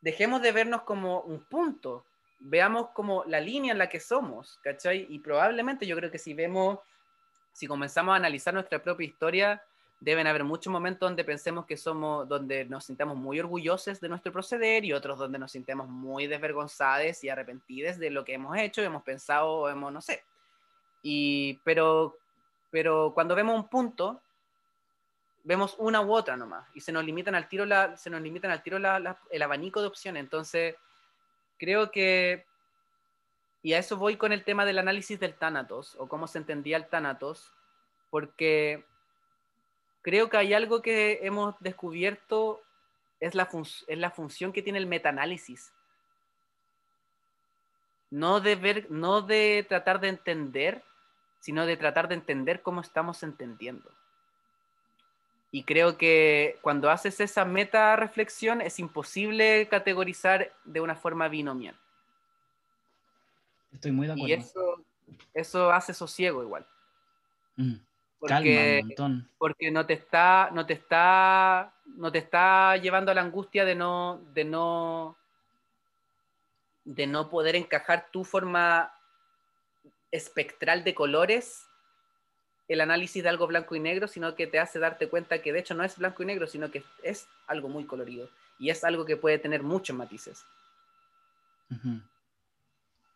dejemos de vernos como un punto, veamos como la línea en la que somos, ¿cachai? Y probablemente yo creo que si vemos, si comenzamos a analizar nuestra propia historia, deben haber muchos momentos donde pensemos que somos, donde nos sintamos muy orgullosos de nuestro proceder y otros donde nos sintamos muy desvergonzados y arrepentidos de lo que hemos hecho, hemos pensado, hemos, no sé. Y, pero, pero cuando vemos un punto, vemos una u otra nomás y se nos limitan al tiro, la, se nos limitan al tiro el abanico de opciones. Entonces, creo que, y a eso voy con el tema del análisis del Thanatos o cómo se entendía el Thanatos, porque creo que hay algo que hemos descubierto, es la, es la función que tiene el metaanálisis. No de, ver, no de tratar de entender, sino de tratar de entender cómo estamos entendiendo. Y creo que cuando haces esa meta reflexión es imposible categorizar de una forma binomial. Estoy muy de acuerdo. Y eso, eso hace sosiego igual. Mm. Porque, porque no te está, no te está, no te está llevando a la angustia de no, de no, de no poder encajar tu forma espectral de colores el análisis de algo blanco y negro, sino que te hace darte cuenta que de hecho no es blanco y negro, sino que es algo muy colorido y es algo que puede tener muchos matices.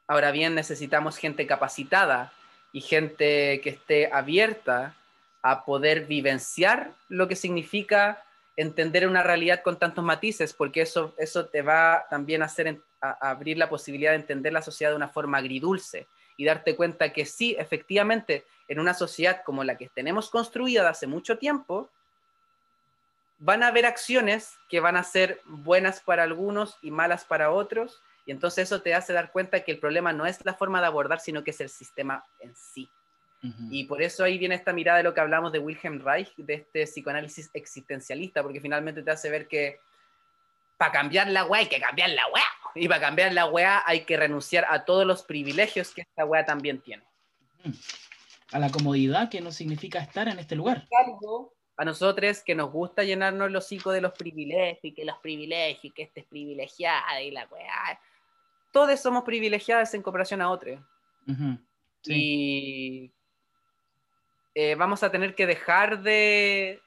Ahora bien, necesitamos gente capacitada y gente que esté abierta a poder vivenciar lo que significa entender una realidad con tantos matices, porque eso, eso te va también a, hacer, a abrir la posibilidad de entender la sociedad de una forma agridulce y darte cuenta que sí, efectivamente, en una sociedad como la que tenemos construida hace mucho tiempo, van a haber acciones que van a ser buenas para algunos y malas para otros, y entonces eso te hace dar cuenta que el problema no es la forma de abordar, sino que es el sistema en sí. Y por eso ahí viene esta mirada de lo que hablamos de Wilhelm Reich, de este psicoanálisis existencialista, porque finalmente te hace ver que para cambiar la weá hay que cambiar la weá. Y para cambiar la weá hay que renunciar a todos los privilegios que esta weá también tiene a la comodidad que no significa estar en este lugar. A nosotros que nos gusta llenarnos los hocico de los privilegios y que los privilegios y que este es privilegiada y la weá. Todos somos privilegiados en comparación a otros. Y eh, vamos a tener que dejar de,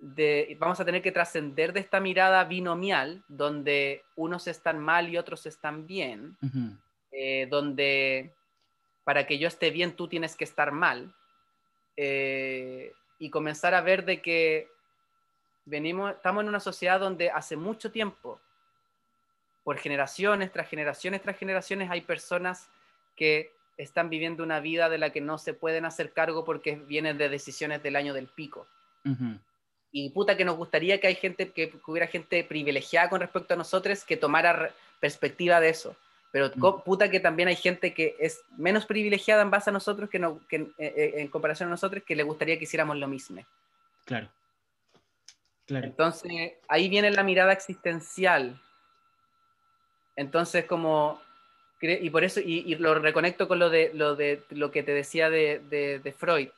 de vamos a tener que trascender de esta mirada binomial donde unos están mal y otros están bien, eh, donde para que yo esté bien, tú tienes que estar mal. Eh, y comenzar a ver de que venimos, estamos en una sociedad donde hace mucho tiempo, por generaciones tras generaciones tras generaciones, hay personas que están viviendo una vida de la que no se pueden hacer cargo porque vienen de decisiones del año del pico. Y puta que nos gustaría que hay gente que hubiera gente privilegiada con respecto a nosotros que tomara perspectiva de eso. Pero mm. puta que también hay gente que es menos privilegiada en base a nosotros que, no, que eh, eh, en comparación a nosotros que le gustaría que hiciéramos lo mismo. Claro. claro. Entonces, ahí viene la mirada existencial. Entonces, como, y por eso, y, lo reconecto con lo de lo, de, lo que te decía de, de, de Freud.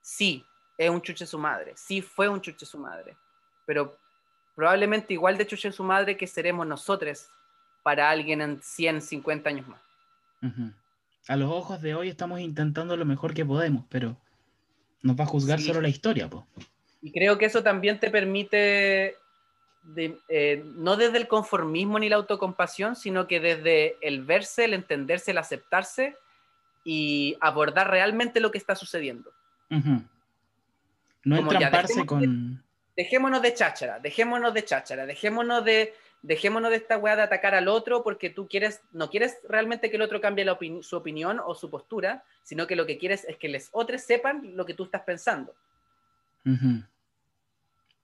Sí, es un chuche su madre, sí fue un chuche su madre, pero probablemente igual de chuche su madre que seremos nosotros para alguien en 150 años más. A los ojos de hoy estamos intentando lo mejor que podemos, pero nos va a juzgar solo la historia. Y creo que eso también te permite, eh, no desde el conformismo ni la autocompasión, sino que desde el verse, el entenderse, el aceptarse y abordar realmente lo que está sucediendo. No entramparse con... dejémonos de cháchara, dejémonos de cháchara, dejémonos de dejémonos de esta weá de atacar al otro porque tú quieres, no quieres realmente que el otro cambie su opinión o su postura, sino que lo que quieres es que los otros sepan lo que tú estás pensando.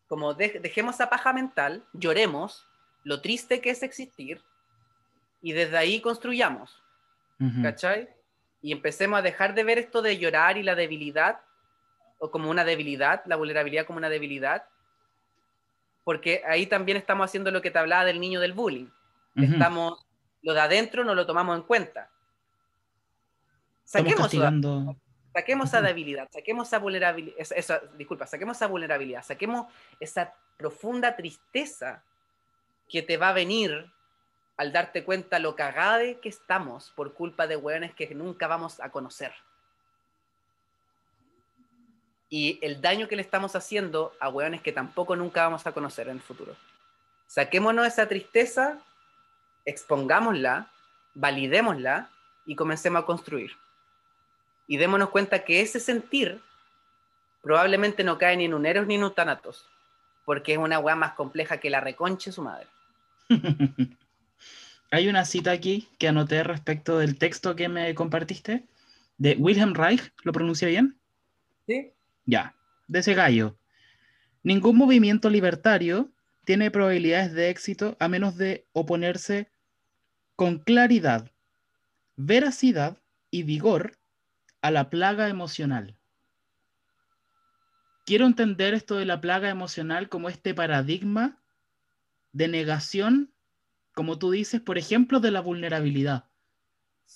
Como dejemos esa paja mental, lloremos lo triste que es existir y desde ahí construyamos. ¿Cachai? Y empecemos a dejar de ver esto de llorar y la debilidad, o como una debilidad, la vulnerabilidad como una debilidad, porque ahí también estamos haciendo lo que te hablaba del niño del bullying. Estamos, lo de adentro no lo tomamos en cuenta. Saquemos, saquemos esa debilidad, saquemos esa vulnerabilidad, esa, disculpa, saquemos esa vulnerabilidad, saquemos esa profunda tristeza que te va a venir al darte cuenta lo cagade que estamos por culpa de hueones que nunca vamos a conocer. Y el daño que le estamos haciendo a hueones que tampoco nunca vamos a conocer en el futuro. Saquémonos esa tristeza, expongámosla, validémosla y comencemos a construir y démonos cuenta que ese sentir probablemente no cae ni en un Eros ni en un Thanatos, porque es una weá más compleja que la reconche su madre. (laughs) Hay una cita aquí que anoté respecto del texto que me compartiste, de Wilhelm Reich, ¿lo pronuncia bien? Sí. Ya, de ese gallo. Ningún movimiento libertario tiene probabilidades de éxito a menos de oponerse con claridad, veracidad y vigor a la plaga emocional. Quiero entender esto de la plaga emocional como este paradigma de negación, como tú dices, por ejemplo, de la vulnerabilidad,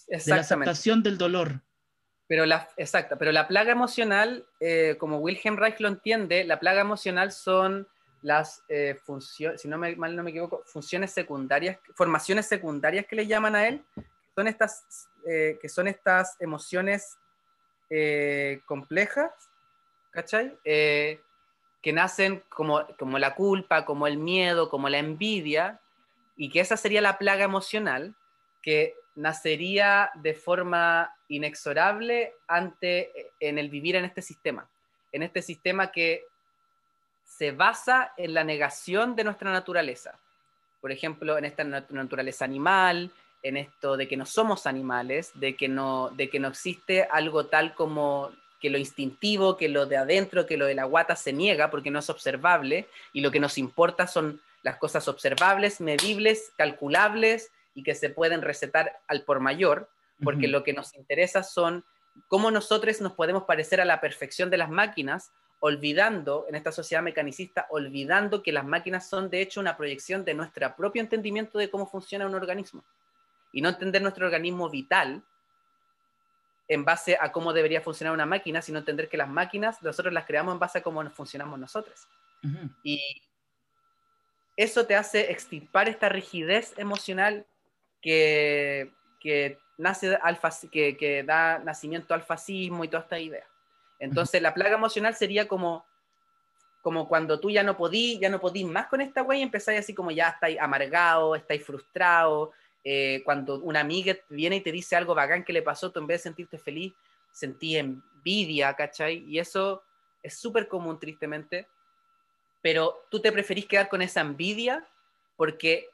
de la aceptación del dolor. Pero la, exacto, pero la plaga emocional, eh, como Wilhelm Reich lo entiende, la plaga emocional son las eh, funciones, si no me, mal no me equivoco, funciones secundarias, formaciones secundarias que le llaman a él, son estas, eh, que son estas emociones eh, complejas, ¿cachai? Eh, que nacen como, como la culpa, como el miedo, como la envidia, y que esa sería la plaga emocional que nacería de forma inexorable ante, en el vivir en este sistema, en este sistema que se basa en la negación de nuestra naturaleza. Por ejemplo, en esta naturaleza animal, en esto de que no somos animales, de que no, de que no existe algo tal como que lo instintivo, que lo de adentro, que lo de la guata se niega porque no es observable y lo que nos importa son las cosas observables, medibles, calculables y que se pueden recetar al por mayor, porque lo que nos interesa son cómo nosotros nos podemos parecer a la perfección de las máquinas, olvidando, en esta sociedad mecanicista, olvidando que las máquinas son de hecho una proyección de nuestro propio entendimiento de cómo funciona un organismo y no entender nuestro organismo vital en base a cómo debería funcionar una máquina, sino entender que las máquinas nosotros las creamos en base a cómo funcionamos nosotros. Y eso te hace extirpar esta rigidez emocional que, que nace al, que, que, da nacimiento al fascismo y toda esta idea. Entonces, la plaga emocional sería como, como cuando tú ya no podís, ya no podís más con esta güey y empezáis así como ya estáis amargado, estáis frustrado, eh, cuando una amiga viene y te dice algo bacán que le pasó, tú en vez de sentirte feliz, sentí envidia, ¿cachai? Y eso es súper común, tristemente, pero tú te preferís quedar con esa envidia porque,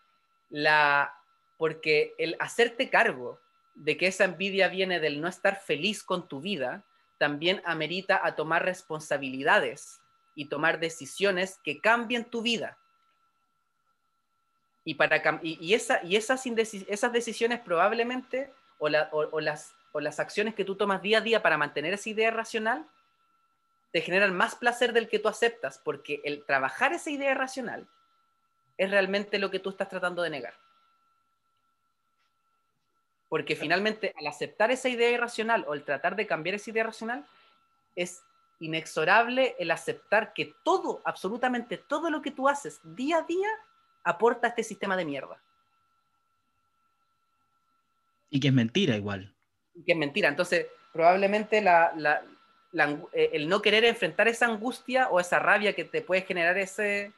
la, porque el hacerte cargo de que esa envidia viene del no estar feliz con tu vida, también amerita a tomar responsabilidades y tomar decisiones que cambien tu vida. Y, para, y, esa, y esas, esas decisiones probablemente, o, o, las, o las acciones que tú tomas día a día para mantener esa idea racional, te generan más placer del que tú aceptas, porque el trabajar esa idea racional es realmente lo que tú estás tratando de negar. Porque finalmente al aceptar esa idea irracional o el tratar de cambiar esa idea racional, es inexorable el aceptar que todo, absolutamente todo lo que tú haces día a día aporta este sistema de mierda. Y que es mentira igual. Y que es mentira. Entonces, probablemente eh, el no querer enfrentar esa angustia o esa rabia que te puede generar ese,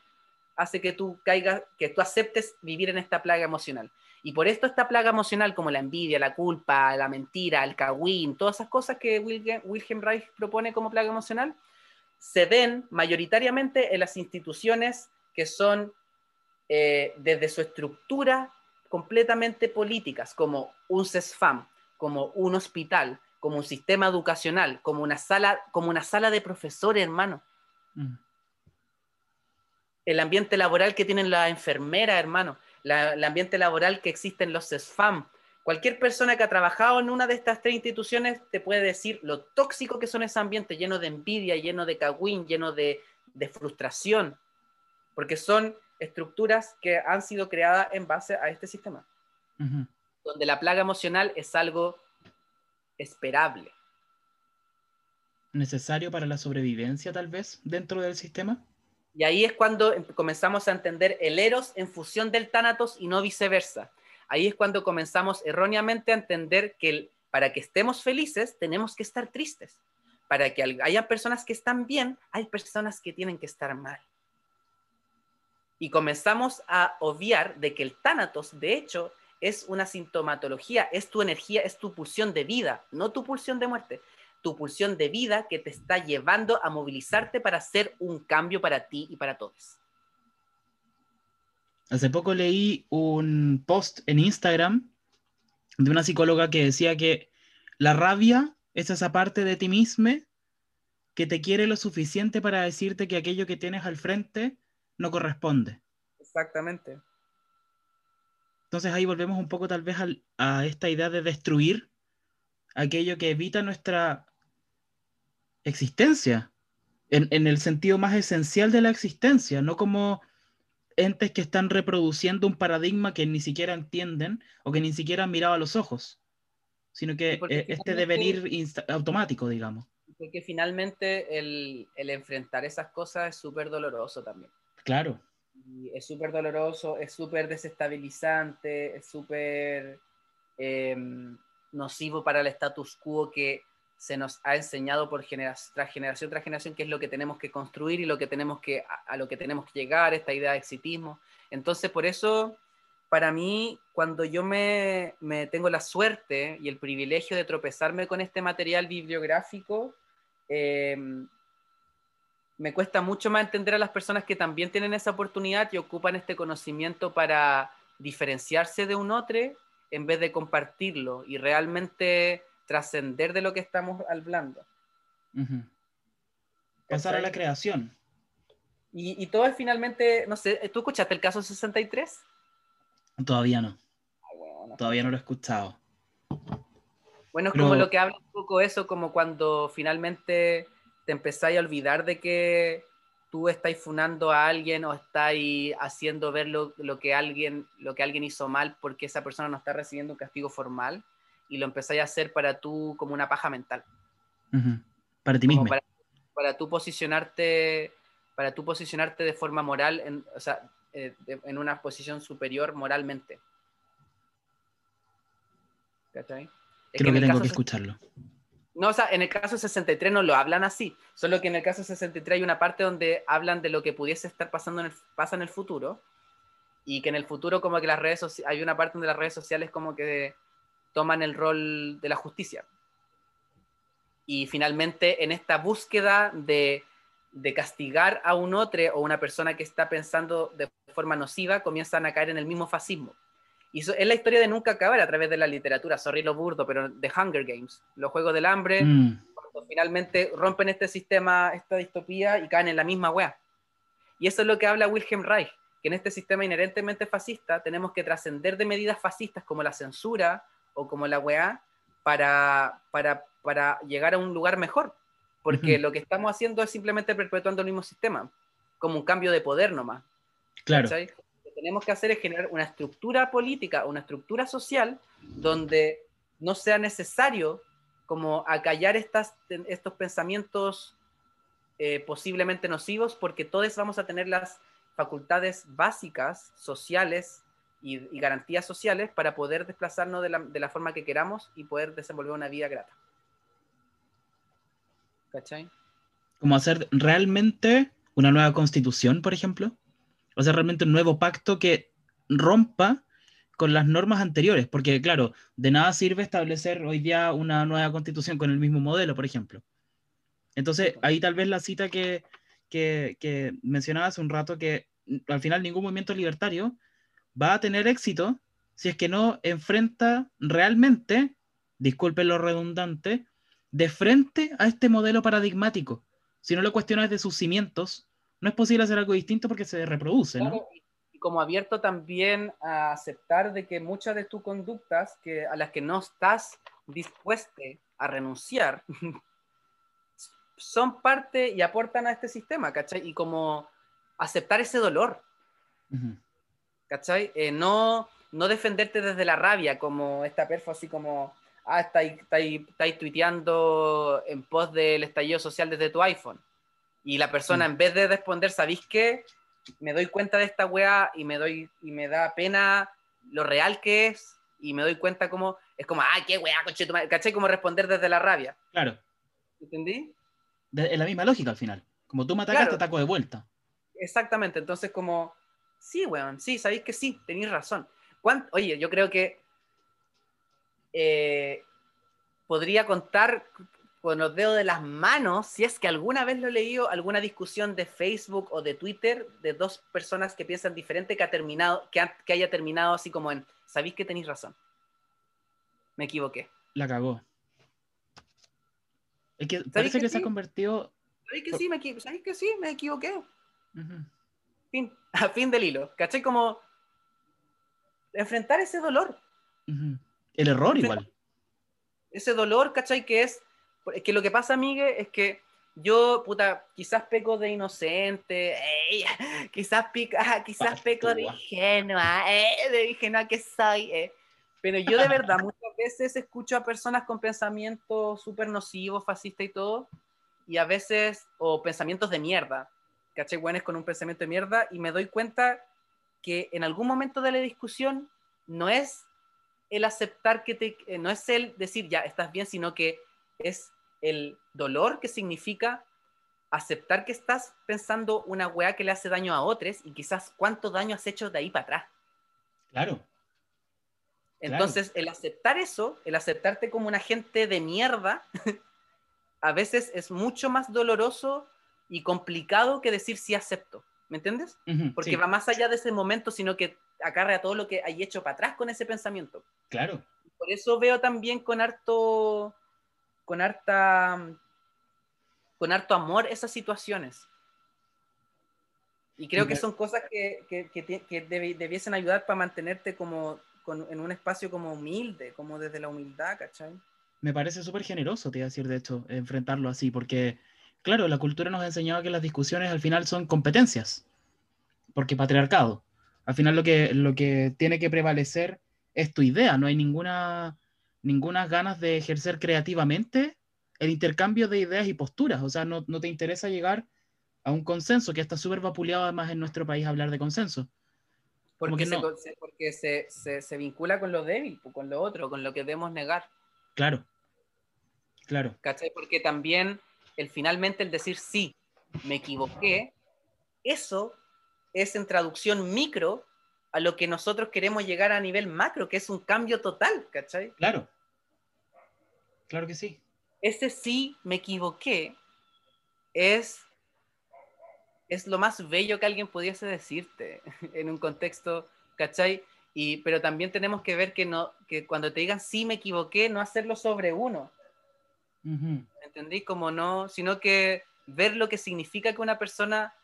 hace que tú caigas, que tú aceptes vivir en esta plaga emocional. Y por esto esta plaga emocional, como la envidia, la culpa, la mentira, el cagüín, todas esas cosas que Wilhelm, Wilhelm Reich propone como plaga emocional, se ven mayoritariamente en las instituciones que son eh, desde su estructura completamente políticas, como un CESFAM, como un hospital, como un sistema educacional, como una sala, como una sala de profesores, hermano. Mm. El ambiente laboral que tienen las enfermeras, hermano. el ambiente laboral que existe en los SFAM. Cualquier persona que ha trabajado en una de estas tres instituciones te puede decir lo tóxico que son ese ambiente, lleno de envidia, lleno de cagüín, lleno de, frustración, porque son estructuras que han sido creadas en base a este sistema, donde la plaga emocional es algo esperable. ¿Necesario para la sobrevivencia tal vez dentro del sistema? Y ahí es cuando em, comenzamos a entender el eros en fusión del tánatos y no viceversa. Ahí es cuando comenzamos erróneamente a entender que para que estemos felices tenemos que estar tristes. Para que haya personas que están bien, hay personas que tienen que estar mal. Y comenzamos a obviar de que el tánatos, de hecho, es una sintomatología, es tu energía, es tu pulsión de vida, no tu pulsión de muerte, tu pulsión de vida que te está llevando a movilizarte para hacer un cambio para ti y para todos. Hace poco leí un post en Instagram de una psicóloga que decía que la rabia es esa parte de ti mismo que te quiere lo suficiente para decirte que aquello que tienes al frente no corresponde. Exactamente. Entonces ahí volvemos un poco tal vez a esta idea de destruir aquello que evita nuestra existencia, en, el sentido más esencial de la existencia, no como entes que están reproduciendo un paradigma que ni siquiera entienden o que ni siquiera han mirado a los ojos, sino que eh, este devenir automático, digamos. Porque finalmente el, el enfrentar esas cosas es súper doloroso también. Claro es súper doloroso, es súper desestabilizante, es súper em, nocivo para el status quo que se nos ha enseñado por generación tras generación tras generación qué es lo que tenemos que construir y lo que tenemos que, a, lo que tenemos que llegar, esta idea de exitismo. Entonces, por eso, para mí, cuando yo me, tengo la suerte y el privilegio de tropezarme con este material bibliográfico, eh, me cuesta mucho más entender a las personas que también tienen esa oportunidad y ocupan este conocimiento para diferenciarse de un otro en vez de compartirlo y realmente trascender de lo que estamos hablando. Pasar a la creación. Y, todo es finalmente, no sé, ¿tú escuchaste el caso 63? Todavía no. Ah, Todavía no lo he escuchado. Bueno, es como lo que habla un poco eso, como cuando finalmente te empezáis a olvidar de que tú estáis funando a alguien o estáis haciendo ver lo, que alguien, lo que alguien hizo mal porque esa persona no está recibiendo un castigo formal y lo empezáis a hacer para tú como una paja mental. Para ti mismo. Para, para, tú posicionarte, para tú posicionarte de forma moral, en, o sea, eh, en una posición superior moralmente. ¿Cachai? Creo que, tengo que escucharlo. No, o sea, en el caso 63 no lo hablan así, solo que en el caso 63 hay una parte donde hablan de lo que pudiese estar pasando en el, pasa en el futuro y que en el futuro como que las redes hay una parte donde las redes sociales como que toman el rol de la justicia. Y finalmente en esta búsqueda de, de castigar a un otro o una persona que está pensando de forma nociva, comienzan a caer en el mismo fascismo. Y es la historia de nunca acabar a través de la literatura, sorry lo burdo, pero de Hunger Games, los Juegos del Hambre, mm. cuando finalmente rompen este sistema, esta distopía y caen en la misma wea. Y eso es lo que habla Wilhelm Reich, que en este sistema inherentemente fascista tenemos que trascender de medidas fascistas como la censura o como la wea para, para, para llegar a un lugar mejor. Porque lo que estamos haciendo es simplemente perpetuando el mismo sistema, como un cambio de poder nomás. Claro tenemos que hacer es generar una estructura política, una estructura social donde no sea necesario como acallar estas, estos pensamientos eh, posiblemente nocivos porque todos vamos a tener las facultades básicas, sociales y, garantías sociales para poder desplazarnos de la, de la, forma que queramos y poder desenvolver una vida grata. ¿Cachai? Como hacer realmente una nueva constitución, por ejemplo o sea, realmente un nuevo pacto que rompa con las normas anteriores, porque claro, de nada sirve establecer hoy día una nueva constitución con el mismo modelo, por ejemplo. Entonces, ahí tal vez la cita que, que, que mencionaba hace un rato, que al final ningún movimiento libertario va a tener éxito si es que no enfrenta realmente, disculpen lo redundante, de frente a este modelo paradigmático, Si no lo cuestionas desde sus cimientos, no es posible hacer algo distinto porque se reproduce, ¿no? Y como abierto también a aceptar de que muchas de tus conductas que, a las que no estás dispuesto a renunciar (laughs) son parte y aportan a este sistema, ¿cachai? Y como aceptar ese dolor, ¿cachai? Eh, no, no defenderte desde la rabia, como esta perfo así como, ah, estáis, estáis, tuiteando en pos del estallido social desde tu iPhone. Y la persona, mm. en vez de responder, ¿sabéis qué? Me doy cuenta de esta weá y me, doy, y me da pena lo real que es y me doy cuenta como, es como, ah, qué weá, coche tu ¿cachai? Como responder desde la rabia. Claro. ¿Entendí? es la misma lógica al final. Como tú me atacas, te ataco de vuelta. Exactamente, entonces como, sí, weón, sí, sabéis que sí, tenéis razón. Oye, yo creo que eh, podría contar con los dedos de las manos si es que alguna vez lo he leído, alguna discusión de Facebook o de Twitter de dos personas que piensan diferente que, ha terminado, que, que haya terminado así como en, sabéis que tenéis razón. Me equivoqué. La cagó. Es que parece que, se ha convertido. ¿Sabéis que, sí, me, que sí? Me equivoqué. fin, (laughs) a fin del hilo. ¿Cachai? Como enfrentar ese dolor. El error igual. Ese dolor, ¿cachai? Que es, es que lo que pasa, Miguel, es que yo, puta, quizás peco de inocente, (laughs) quizás, pica, quizás peco de ingenua, eh, de ingenua que soy, eh. pero yo de verdad (laughs) muchas veces escucho a personas con pensamientos súper nocivos, fascistas y todo, y a veces, o pensamientos de mierda, ¿cachai? Buenos con un pensamiento de mierda, y me doy cuenta que en algún momento de la discusión no es el aceptar que te, eh, no es el decir ya estás bien, sino que es el dolor que significa aceptar que estás pensando una weá que le hace daño a otros y quizás cuánto daño has hecho de ahí para atrás. Claro. Entonces, el aceptar eso, el aceptarte como una gente de mierda, (laughs) a veces es mucho más doloroso y complicado que decir sí acepto. ¿Me entiendes? Porque va más allá de ese momento, sino que acarrea todo lo que hay hecho para atrás con ese pensamiento. Claro. Por eso veo también con harto, con harta, con harto amor esas situaciones. Y creo que son cosas que, que, que, debiesen ayudar para mantenerte como en un espacio como humilde, como desde la humildad, ¿cachai? Me parece súper generoso, te iba a decir, de esto, enfrentarlo así, porque claro, la cultura nos ha enseñado que las discusiones al final son competencias, porque patriarcado. Al final lo que, lo que tiene que prevalecer es tu idea, no hay ninguna, ninguna ganas de ejercer creativamente el intercambio de ideas y posturas, o sea, no, te interesa llegar a un consenso, que está súper vapuleado además en nuestro país hablar de consenso. Porque, se, porque se, se, vincula con lo débil, con lo otro, con lo que debemos negar. Claro, claro. ¿Cachai? Porque también el finalmente el decir sí, me equivoqué, eso es en traducción micro a lo que nosotros queremos llegar a nivel macro, que es un cambio total, ¿cachai? Claro. Claro que sí. Ese sí, me equivoqué, es, es lo más bello que alguien pudiese decirte (laughs) en un contexto, ¿cachai? Y, pero también tenemos que ver que, no, que cuando te digan sí, me equivoqué, no hacerlo sobre uno, ¿Entendí? Como no, sino que ver lo que significa que una persona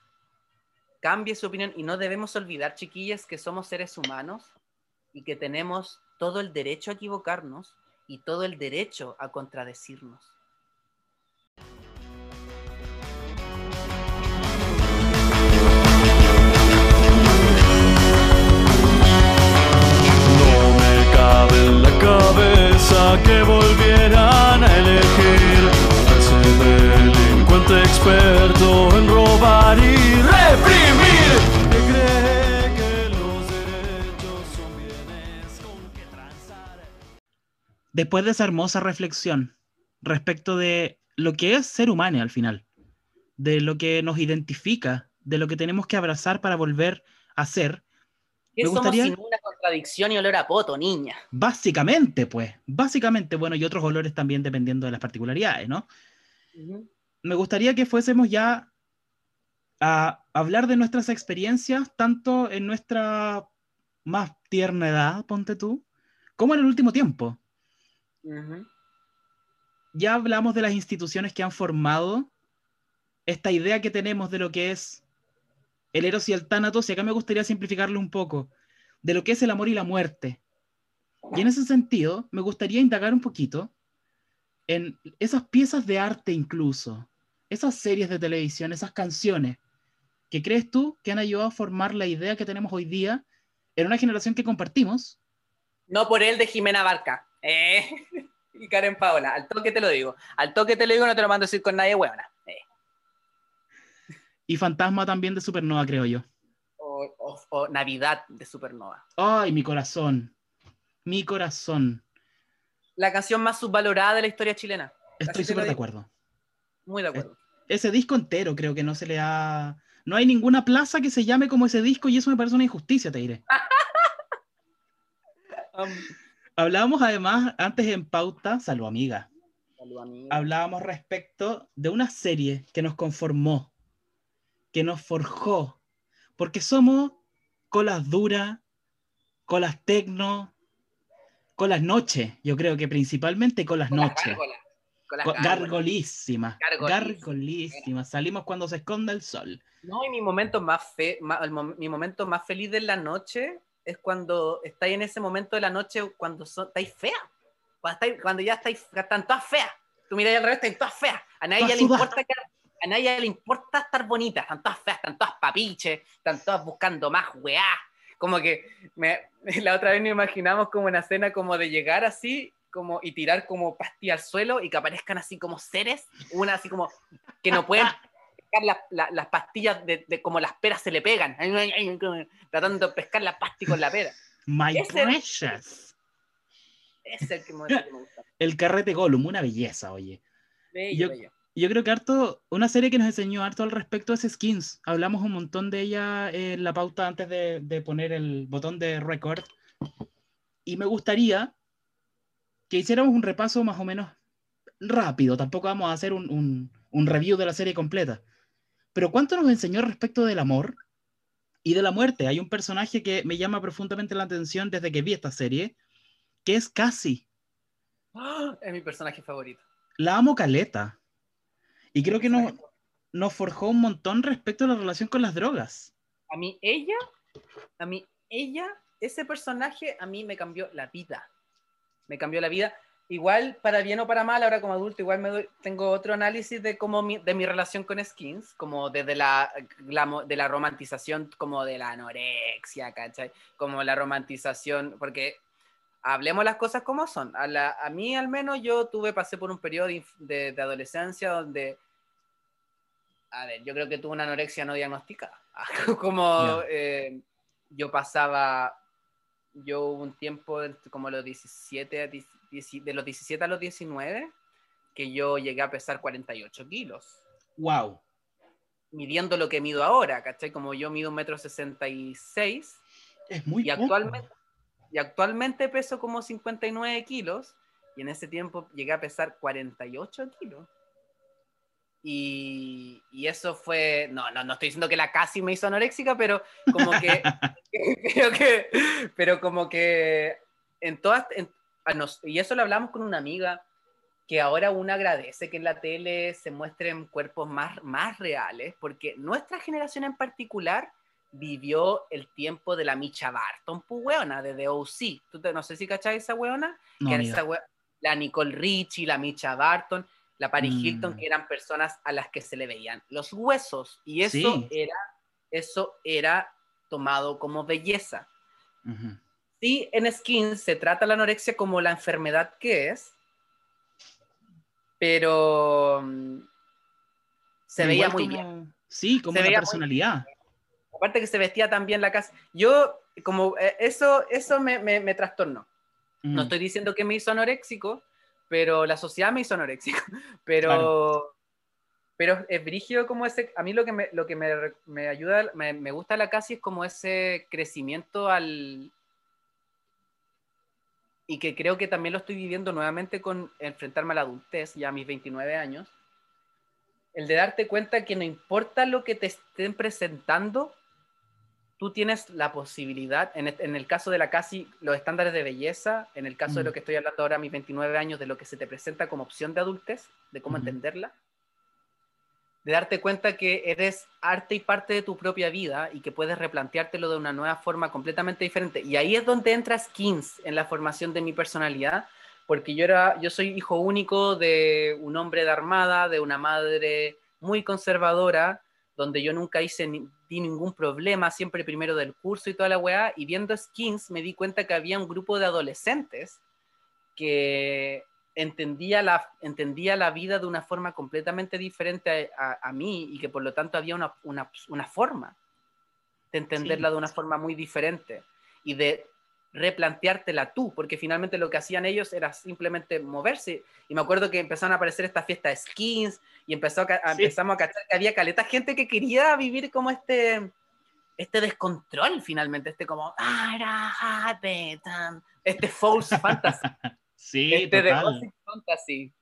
cambie su opinión y no debemos olvidar, chiquillas, que somos seres humanos y que tenemos todo el derecho a equivocarnos y todo el derecho a contradecirnos. Cabeza que volvieran a elegir delincuente experto en robar y reprimir. Después de esa hermosa reflexión respecto de lo que es ser humano al final, de lo que nos identifica, de lo que tenemos que abrazar para volver a ser, ¿Qué somos sin una contradicción y olor a poto, niña? Básicamente, pues, básicamente, bueno, y otros olores también dependiendo de las particularidades, ¿no? Me gustaría que fuésemos ya a hablar de nuestras experiencias, tanto en nuestra más tierna edad, ponte tú, como en el último tiempo. Ya hablamos de las instituciones que han formado esta idea que tenemos de lo que es el Eros y el Tánatos, y acá me gustaría simplificarlo un poco, de lo que es el amor y la muerte. Y en ese sentido, me gustaría indagar un poquito en esas piezas de arte incluso, esas series de televisión, esas canciones, que crees tú que han ayudado a formar la idea que tenemos hoy día en una generación que compartimos. No por él de Jimena Barca. Eh, (laughs) y Karen Paola. Al toque te lo digo. Al toque te lo digo, no te lo mando a decir con nadie, huevona. Eh. Y Fantasma también de Supernova, creo yo. O, o- o Navidad de Supernova. Ay, mi corazón. Mi corazón. La canción más subvalorada de la historia chilena. Estoy súper de acuerdo. Muy de acuerdo. Ese disco entero creo que no se le ha... No hay ninguna plaza que se llame como ese disco y eso me parece una injusticia, te diré. (laughs) Um, Hablábamos además antes en pauta, salvo amiga, salud, hablábamos respecto de una serie que nos conformó, que nos forjó, porque somos colas duras, colas tecno, colas noche, yo creo que principalmente colas Con noche. gárgolas, con las Co- gárgolas. Gargolísimas. Salimos cuando se esconda el sol. No, y mi momento más fe, el mi momento más feliz de la noche es cuando estáis en ese momento de la noche cuando son, estáis feas. Cuando, estáis- cuando ya estáis, están todas feas. Tú miráis al revés, están todas feas. A nadie ya le importa que- a nadie le importa estar bonitas, están todas feas, están todas papiches, están todas buscando más weá. Como que me- (laughs) la otra vez nos imaginamos como una escena como de llegar así como y tirar como pastilla al suelo y que aparezcan así como seres, una así como que no pueden pescar las, la- las pastillas de, de como las peras se le pegan, tratando de pescar la pasti con la pera. My precious. Ese es el que me, que me gusta. (laughs) El carrete Gollum, una belleza, oye. Bello, Yo- bello. Yo creo que harto, una serie que nos enseñó harto al respecto es Skins. Hablamos un montón de ella en la pauta antes de, de poner el botón de record. Y me gustaría que hiciéramos un repaso más o menos rápido. Tampoco vamos a hacer un, un- un review de la serie completa. Pero ¿cuánto nos enseñó respecto del amor y de la muerte? Hay un personaje que me llama profundamente la atención desde que vi esta serie, que es Cassie. ¡Ah! Es mi personaje favorito. La amo caleta. Y creo que nos, nos forjó un montón respecto a la relación con las drogas. A mí ella, a mí ella, ese personaje a mí me cambió la vida. Me cambió la vida. Igual, para bien o para mal, ahora como adulto, igual me doy- tengo otro análisis de cómo mi, de mi relación con skins, como desde la, la- de la romantización, como de la anorexia, ¿cachai? Como la romantización, porque hablemos las cosas como son. A, la- a mí al menos yo tuve, pasé por un periodo de, inf- de- de adolescencia donde, a ver, yo creo que tuve una anorexia no diagnosticada. (laughs) como eh, yo pasaba, yo hubo un tiempo como los 17, a 10 10 de los 17 a los 19, que yo llegué a pesar 48 kilos Wow. midiendo lo que mido ahora, ¿cachai? Como yo mido un metro sesenta y seis Es muy y poco. actualmente, y actualmente peso como 59 kilos y en ese tiempo llegué a pesar 48 kilos. Y, y eso fue, no, no, no estoy diciendo que la casi me hizo anoréxica, pero como que, (laughs) (laughs) pero que, pero como que en todas, en- a nos- y eso lo hablamos con una amiga, que ahora uno agradece que en la tele se muestren cuerpos más, más reales, porque nuestra generación en particular vivió el tiempo de la Micha Barton, pues weona, de The OC. ¿Tú te- no sé si cachai esa weona, No, que era ni esa idea. we- la Nicole Richie, la Micha Barton, la Paris Mm. Hilton, que eran personas a las que se le veían los huesos, y eso Sí. era, eso era tomado como belleza. Ujú. Sí, en Skins se trata la anorexia como la enfermedad que es, pero mm, se Pero veía igual muy como- bien. Sí, como Se una veía personalidad. Aparte que se vestía también la casa. Yo, como eh, eso, eso me, me, me trastornó. No estoy diciendo que me hizo anoréxico, pero la sociedad me hizo anoréxico. (laughs) Pero, pero es brígido como ese, a mí lo que me, lo que me, me ayuda, me, me gusta la casi es como ese crecimiento al... Y que creo que también lo estoy viviendo nuevamente con enfrentarme a la adultez, ya a mis 29 años. El de darte cuenta que no importa lo que te estén presentando, tú tienes la posibilidad, en el, en el caso de la casi, los estándares de belleza, en el caso de Mm. lo que estoy hablando ahora a mis 29 años, de lo que se te presenta como opción de adultez, de cómo Ujú. entenderla, de darte cuenta que eres arte y parte de tu propia vida y que puedes replanteártelo de una nueva forma completamente diferente. Y ahí es donde entra Skins en la formación de mi personalidad, porque yo, era, yo soy hijo único de un hombre de armada, de una madre muy conservadora, donde yo nunca hice ni, di ningún problema, siempre primero del curso y toda la weá, y viendo Skins me di cuenta que había un grupo de adolescentes que entendía la, entendía la vida de una forma completamente diferente a, a, mí y que por lo tanto había una, una, una forma de entenderla sí. de una forma muy diferente y de replanteártela tú, porque finalmente lo que hacían ellos era simplemente moverse. Y me acuerdo que empezaron a aparecer esta fiesta de skins y empezó a, a sí. empezamos a cachar que había caleta gente que quería vivir como este, este descontrol finalmente, este como, este false (laughs) fantasy. Sí, este total. de Fantasy.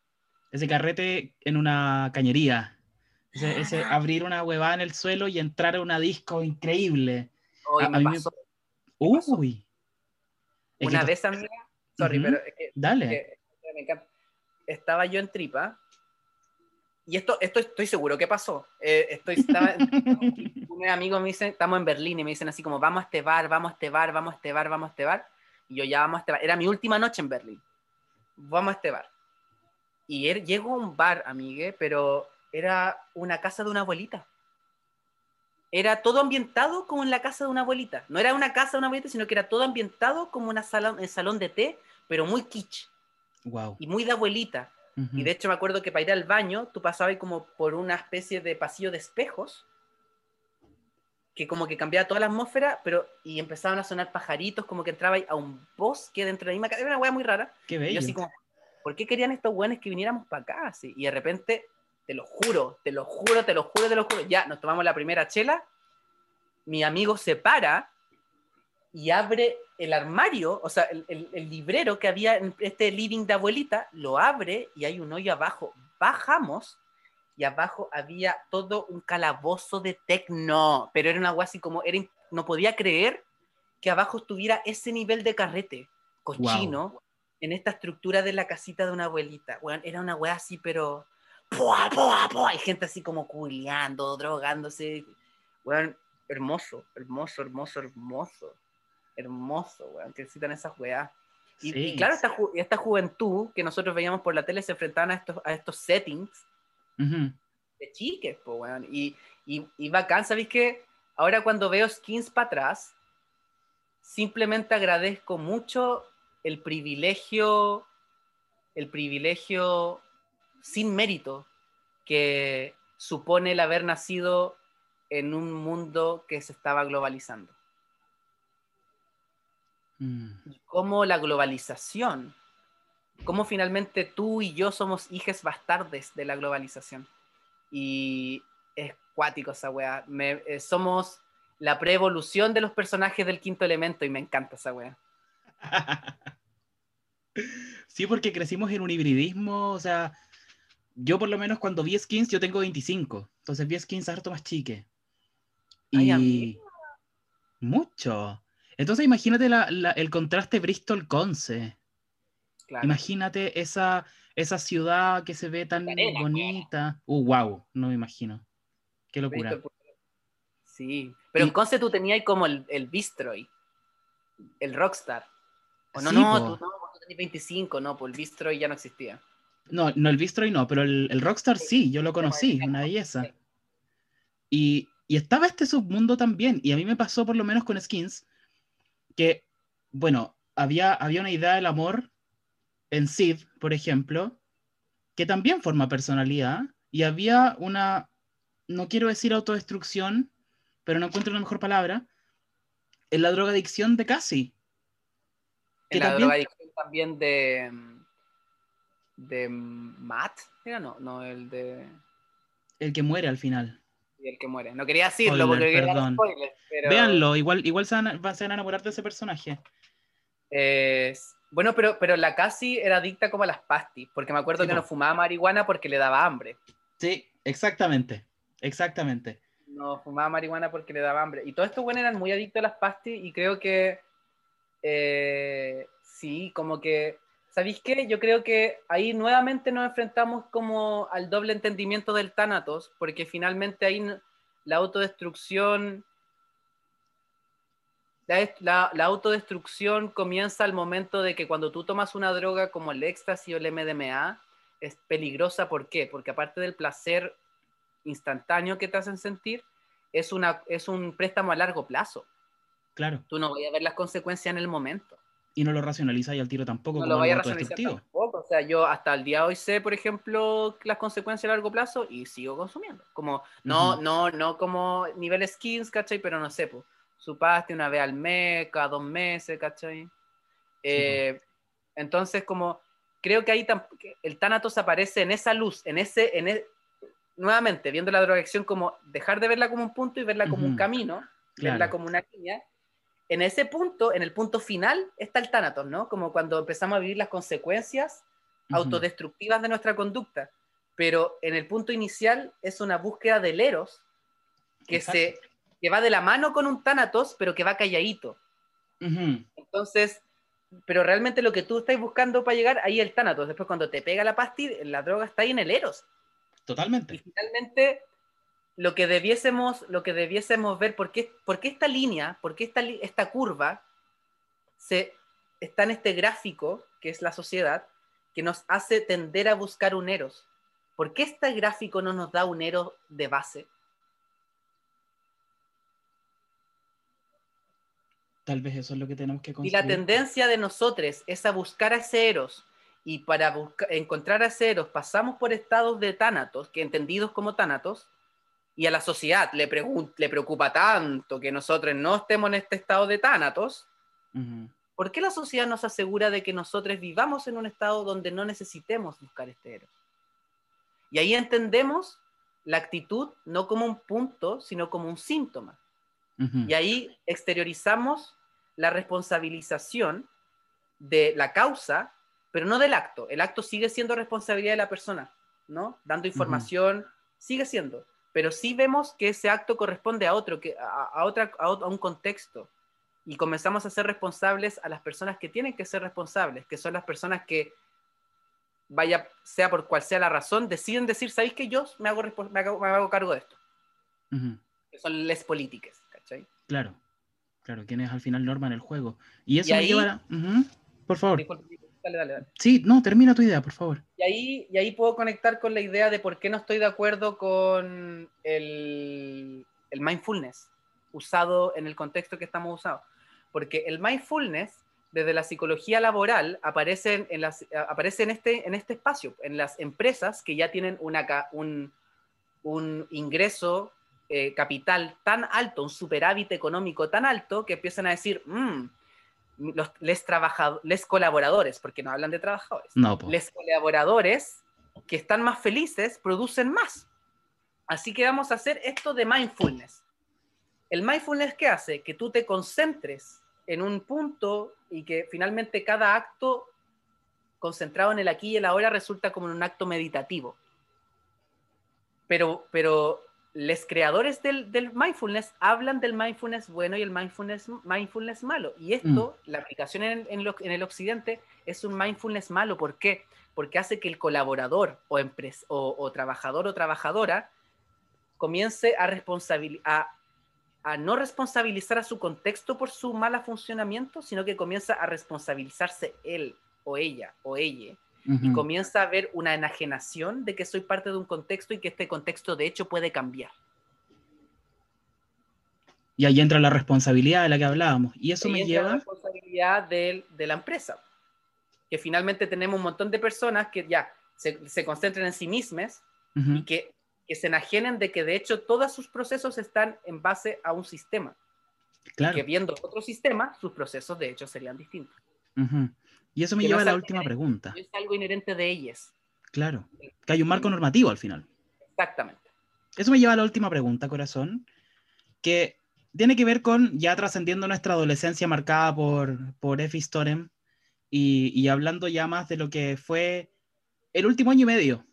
Ese carrete en una cañería. Ese, ese, abrir una huevada en el suelo y entrar a una disco increíble. Hoy a, me a pasó. Me... Uy. Es una vez, amiga, sorry, uh -huh. pero es que, Dale. Es que me encanta. Estaba yo en tripa y esto, esto estoy seguro que pasó. Eh, estoy, estaba, (laughs) un amigo me dice, estamos en Berlín y me dicen así como, vamos a este bar, vamos a este bar, vamos a este bar, vamos a este bar. Y yo ya vamos a este bar. Era mi última noche en Berlín vamos a este bar. Y él llegó a un bar, amigue, pero era una casa de una abuelita. Era todo ambientado como en la casa de una abuelita. No era una casa de una abuelita, sino que era todo ambientado como una sala, un salón de té, pero muy kitsch. Wow. Y muy de abuelita. Uh -huh. Y de hecho me acuerdo que para ir al baño, tú pasabas como por una especie de pasillo de espejos, que como que cambiaba toda la atmósfera, pero y empezaban a sonar pajaritos, como que entraba a un bosque dentro de la misma casa, era una hueá muy rara. Qué bello. Y yo así como, ¿por qué querían estos hueones que viniéramos para acá? Así? Y de repente, te lo juro, te lo juro, te lo juro, te lo juro, ya, nos tomamos la primera chela, mi amigo se para y abre el armario, o sea, el, el, el librero que había en este living de abuelita, lo abre y hay un hoyo abajo. Bajamos y abajo había todo un calabozo de tecno, pero era una agua así como, era, no podía creer que abajo estuviera ese nivel de carrete cochino wow. en esta estructura de la casita de una abuelita. Bueno, era una wea así, pero... ¡pua, pua, pua! Hay gente así como culeando, drogándose. Bueno, hermoso, hermoso, hermoso, hermoso. Hermoso, weón, que necesitan esas weas. Y, sí. y, claro, esta, ju esta juventud que nosotros veíamos por la tele se enfrentaban a estos, a estos settings Uh -huh. de chiques, weón. Y, y, y bacán, ¿sabéis que ahora cuando veo skins para atrás, simplemente agradezco mucho el privilegio, el privilegio sin mérito que supone el haber nacido en un mundo que se estaba globalizando. Mm. Cómo la globalización cómo finalmente tú y yo somos hijas bastardes de la globalización. Y es cuático esa weá. Me, eh, somos la preevolución de los personajes del quinto elemento y me encanta esa weá. (laughs) sí, porque crecimos en un hibridismo, o sea, yo por lo menos cuando vi skins, yo tengo 25, entonces vi skins harto más chique. Y Ay, mucho. Entonces imagínate la, la, el contraste Bristol-Conce. Claro. Imagínate esa, esa ciudad que se ve tan Arena, bonita. Uh, wow, no me imagino. Qué locura. Sí, pero Y- en Conce tú tenías como el, el Bistroy, el Rockstar. O no, Sí, no, po. tú, no, tú tenías 25, no, pues el Bistroy ya no existía. No, no, el Bistroy no, pero el, el Rockstar sí, yo lo conocí, una belleza. Y, y estaba este submundo también, y a mí me pasó por lo menos con Skins, que, bueno, había, había una idea del amor en Sid, por ejemplo, que también forma personalidad, y había una, no quiero decir autodestrucción, pero no encuentro una mejor palabra, en la drogadicción de Cassie. Que En la también- drogadicción también de. de Matt, ¿era? No, no, el de. El que muere al final. El que muere. No quería decirlo Spoiler, porque quería spoiler, pero. Véanlo, igual, igual se van, a, se van a enamorar de ese personaje. Eh, bueno, pero, pero la Cassie era adicta como a las pastis, porque me acuerdo Sí, que no fumaba marihuana porque le daba hambre. Sí, exactamente. Exactamente. No fumaba marihuana porque le daba hambre. Y todos estos buenos eran muy adictos a las pastis y creo que eh, sí, como que ¿Sabéis qué? Yo creo que ahí nuevamente nos enfrentamos como al doble entendimiento del Thanatos, porque finalmente ahí la autodestrucción, la, la- la autodestrucción comienza al momento de que cuando tú tomas una droga como el éxtasis o el MDMA, es peligrosa. ¿Por qué? Porque aparte del placer instantáneo que te hacen sentir, es, una, es un préstamo a largo plazo. Claro. Tú no vas a ver las consecuencias en el momento. Y no lo racionalizáis al tiro tampoco no como lo vaya a racionalizar tampoco. O sea, yo hasta el día de hoy sé, por ejemplo, las consecuencias a largo plazo y sigo consumiendo. Como, no, Ujú. no, no como nivel skins, ¿cachai? Pero no sé, pues, su paste una vez al mes, cada dos meses, ¿cachai? Eh, entonces, como, creo que ahí el Thanatos aparece en esa luz, en ese, en e- nuevamente, viendo la drogadicción como dejar de verla como un punto y verla como un camino, verla como una línea. En ese punto, en el punto final, está el Thanatos, ¿no? Como cuando empezamos a vivir las consecuencias autodestructivas de nuestra conducta. Pero en el punto inicial es una búsqueda del Eros que, se. Que va de la mano con un Thanatos, pero que va calladito. Ujú. Entonces, pero realmente lo que tú estás buscando para llegar, ahí el Thanatos. Después cuando te pega la pastilla, la droga está ahí en el Eros. Y Totalmente. finalmente, lo que debiésemos, lo que debiésemos ver, ¿por qué, por qué esta línea, por qué esta, esta curva se, está en este gráfico, que es la sociedad, que nos hace tender a buscar un Eros? ¿Por qué este gráfico no nos da un Eros de base? Tal vez eso es lo que tenemos que Y construir. la tendencia de nosotros es a buscar a ese Eros, y para busca- encontrar a ese Eros pasamos por estados de tánatos, que entendidos como tánatos, y a la sociedad le, le preocupa tanto que nosotros no estemos en este estado de tánatos, Ujú. ¿por qué la sociedad nos asegura de que nosotros vivamos en un estado donde no necesitemos buscar este Eros? Y ahí entendemos la actitud no como un punto, sino como un síntoma. Ujú. Y ahí exteriorizamos la responsabilización de la causa, pero no del acto. El acto sigue siendo responsabilidad de la persona, ¿no? Dando información, sigue siendo. Pero sí vemos que ese acto corresponde a otro, que, a, a otra, a, a un contexto. Y comenzamos a ser responsables a las personas que tienen que ser responsables, que son las personas que, vaya, sea por cual sea la razón, deciden decir, ¿sabéis que yo me hago, me hago, me hago cargo de esto? Ujú. Que son les políticas. Claro. Claro, quienes al final norman el juego. Y eso Y me ahí- lleva a... Ujú. Por favor. Dale, dale, dale. Sí, no, termina tu idea, por favor. Y ahí, y ahí puedo conectar con la idea de por qué no estoy de acuerdo con el, el mindfulness usado en el contexto que estamos usando. Porque el mindfulness, desde la psicología laboral, aparece en, en las, aparece en, este, en este espacio, en las empresas que ya tienen una, un, un ingreso eh, capital tan alto, un superávit económico tan alto, que empiezan a decir, "Mm, los, les, trabajado- les colaboradores, porque no hablan de trabajadores No, les colaboradores que están más felices producen más. Así que vamos a hacer esto de mindfulness. El mindfulness qué hace? Que tú te concentres en un punto y que finalmente cada acto concentrado en el aquí y el ahora resulta como un acto meditativo. Pero, pero los creadores del, del mindfulness hablan del mindfulness bueno y el mindfulness, mindfulness malo. Y esto, la aplicación en, en lo- en el occidente, es un mindfulness malo. ¿Por qué? Porque hace que el colaborador o, empres- o, o trabajador o trabajadora comience a, a, a no responsabilizar a su contexto por su mal funcionamiento, sino que comienza a responsabilizarse él o ella o ella y Ujú. comienza a ver una enajenación de que soy parte de un contexto y que este contexto de hecho puede cambiar. Y ahí entra la responsabilidad de la que hablábamos. Y eso Ahí me entra la lleva... responsabilidad del- de, la empresa. Que finalmente tenemos un montón de personas que ya se, se concentran en sí mismas Ujú. y que, que se enajenen de que de hecho todos sus procesos están en base a un sistema. Claro. Que viendo otro sistema, sus procesos de hecho serían distintos. Ujú. Y eso me no lleva a la última pregunta. Es algo inherente de ellas. Claro. Que hay un marco normativo al final. Exactamente. Eso me lleva a la última pregunta, corazón, que tiene que ver con ya trascendiendo nuestra adolescencia marcada por, por Effie Storm y, y hablando ya más de lo que fue el último año y medio.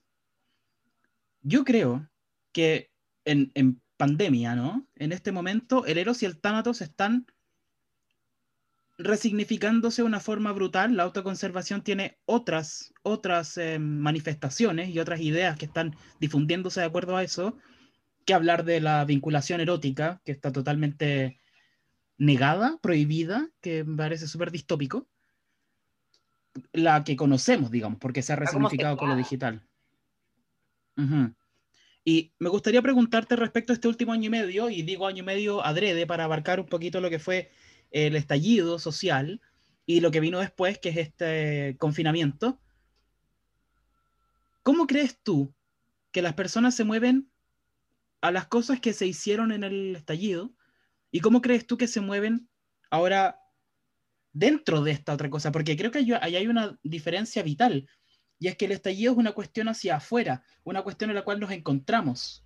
Yo creo que en, en pandemia, ¿no? En este momento, el Eros y el Thanatos están resignificándose de una forma brutal. La autoconservación tiene otras, otras eh, manifestaciones y otras ideas que están difundiéndose de acuerdo a eso, que hablar de la vinculación erótica, que está totalmente negada, prohibida, que me parece súper distópico. La que conocemos, digamos, porque se ha resignificado con lo digital. Y me gustaría preguntarte respecto a este último año y medio, y digo año y medio adrede para abarcar un poquito lo que fue el estallido social y lo que vino después, que es este confinamiento. ¿Cómo crees tú que las personas se mueven a las cosas que se hicieron en el estallido? ¿Y cómo crees tú que se mueven ahora dentro de esta otra cosa? Porque creo que ahí hay una diferencia vital. Y es que el estallido es una cuestión hacia afuera, una cuestión en la cual nos encontramos,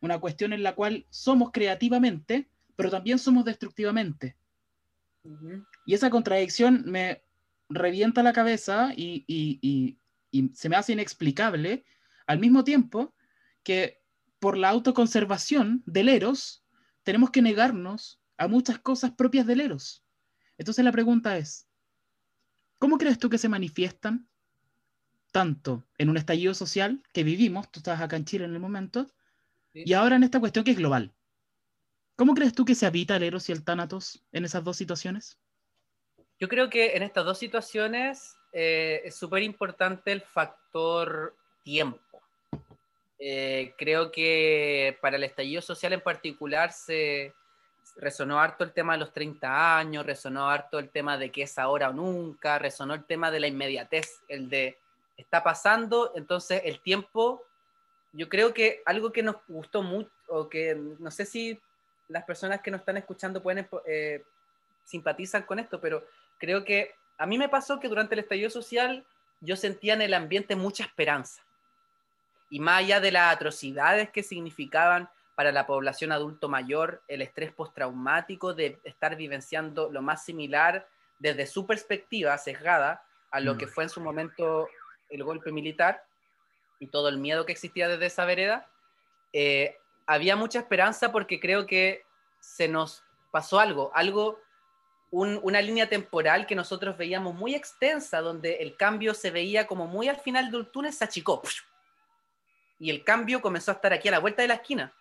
una cuestión en la cual somos creativamente, pero también somos destructivamente. Y esa contradicción me revienta la cabeza y, y- y- y se me hace inexplicable, al mismo tiempo que por la autoconservación del Eros tenemos que negarnos a muchas cosas propias del Eros. Entonces la pregunta es, ¿cómo crees tú que se manifiestan tanto en un estallido social que vivimos, tú estás acá en Chile en el momento, Sí. y ahora en esta cuestión que es global? ¿Cómo crees tú que se habita el Eros y el Tánatos en esas dos situaciones? Yo creo que en estas dos situaciones eh, es súper importante el factor tiempo. Eh, creo que para el estallido social en particular se resonó harto el tema de los 30 años, resonó harto el tema de que es ahora o nunca, resonó el tema de la inmediatez, el de está pasando, entonces el tiempo, yo creo que algo que nos gustó mucho, o que no sé si las personas que nos están escuchando pueden eh, simpatizar con esto, pero creo que a mí me pasó que durante el estallido social yo sentía en el ambiente mucha esperanza. Y más allá de las atrocidades que significaban para la población adulto mayor el estrés postraumático de estar vivenciando lo más similar desde su perspectiva sesgada a lo Mm. que fue en su momento el golpe militar y todo el miedo que existía desde esa vereda, eh, había mucha esperanza porque creo que se nos pasó algo, algo un- una línea temporal que nosotros veíamos muy extensa, donde el cambio se veía como muy al final del túnel, se achicó. Y el cambio comenzó a estar aquí a la vuelta de la esquina.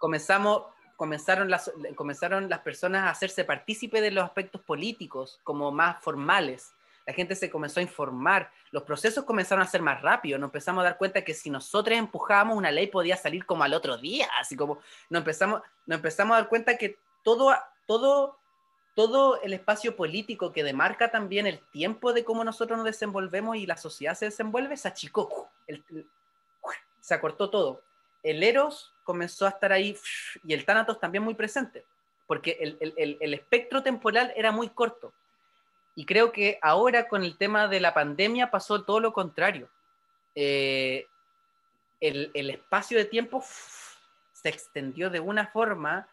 Comenzamos, comenzaron, las, comenzaron las personas a hacerse partícipe de los aspectos políticos, como más formales. La gente se comenzó a informar, los procesos comenzaron a ser más rápidos, nos empezamos a dar cuenta que si nosotros empujábamos una ley podía salir como al otro día, así como nos empezamos, nos empezamos a dar cuenta que todo, todo, todo el espacio político que demarca también el tiempo de cómo nosotros nos desenvolvemos y la sociedad se desenvuelve se achicó, se acortó todo. El Eros comenzó a estar ahí y el Thanatos también muy presente, porque el- el- el espectro temporal era muy corto. Y creo que ahora con el tema de la pandemia pasó todo lo contrario. Eh, el, espacio de tiempo se extendió de una forma,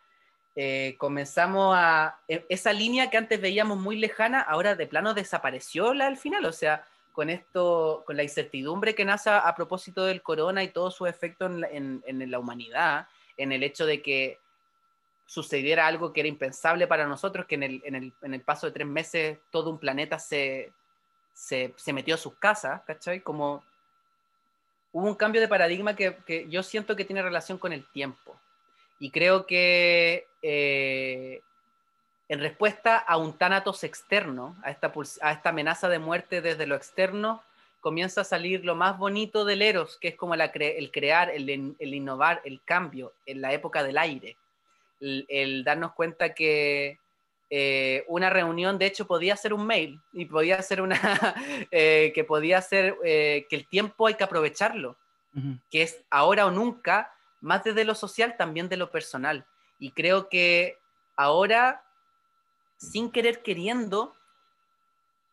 eh, comenzamos a... e- Esa línea que antes veíamos muy lejana, ahora de plano desapareció la al final, o sea, con esto, con la incertidumbre que nace a, propósito del corona y todo su efecto en en- en la humanidad, en el hecho de que sucediera algo que era impensable para nosotros, que en el, en el, en el paso de tres meses todo un planeta se, se, se metió a sus casas, ¿cachai? Como hubo un cambio de paradigma que, que yo siento que tiene relación con el tiempo. Y creo que eh, en respuesta a un tánatos externo, a esta, a esta amenaza de muerte desde lo externo, comienza a salir lo más bonito del Eros, que es como el crear, el innovar, el cambio en la época del aire. El, el darnos cuenta que eh, una reunión, de hecho, podía ser un mail y podía ser una, (laughs) eh, que podía ser eh, que el tiempo hay que aprovecharlo que es ahora o nunca, más desde lo social, también de lo personal. Y creo que ahora, sin querer queriendo,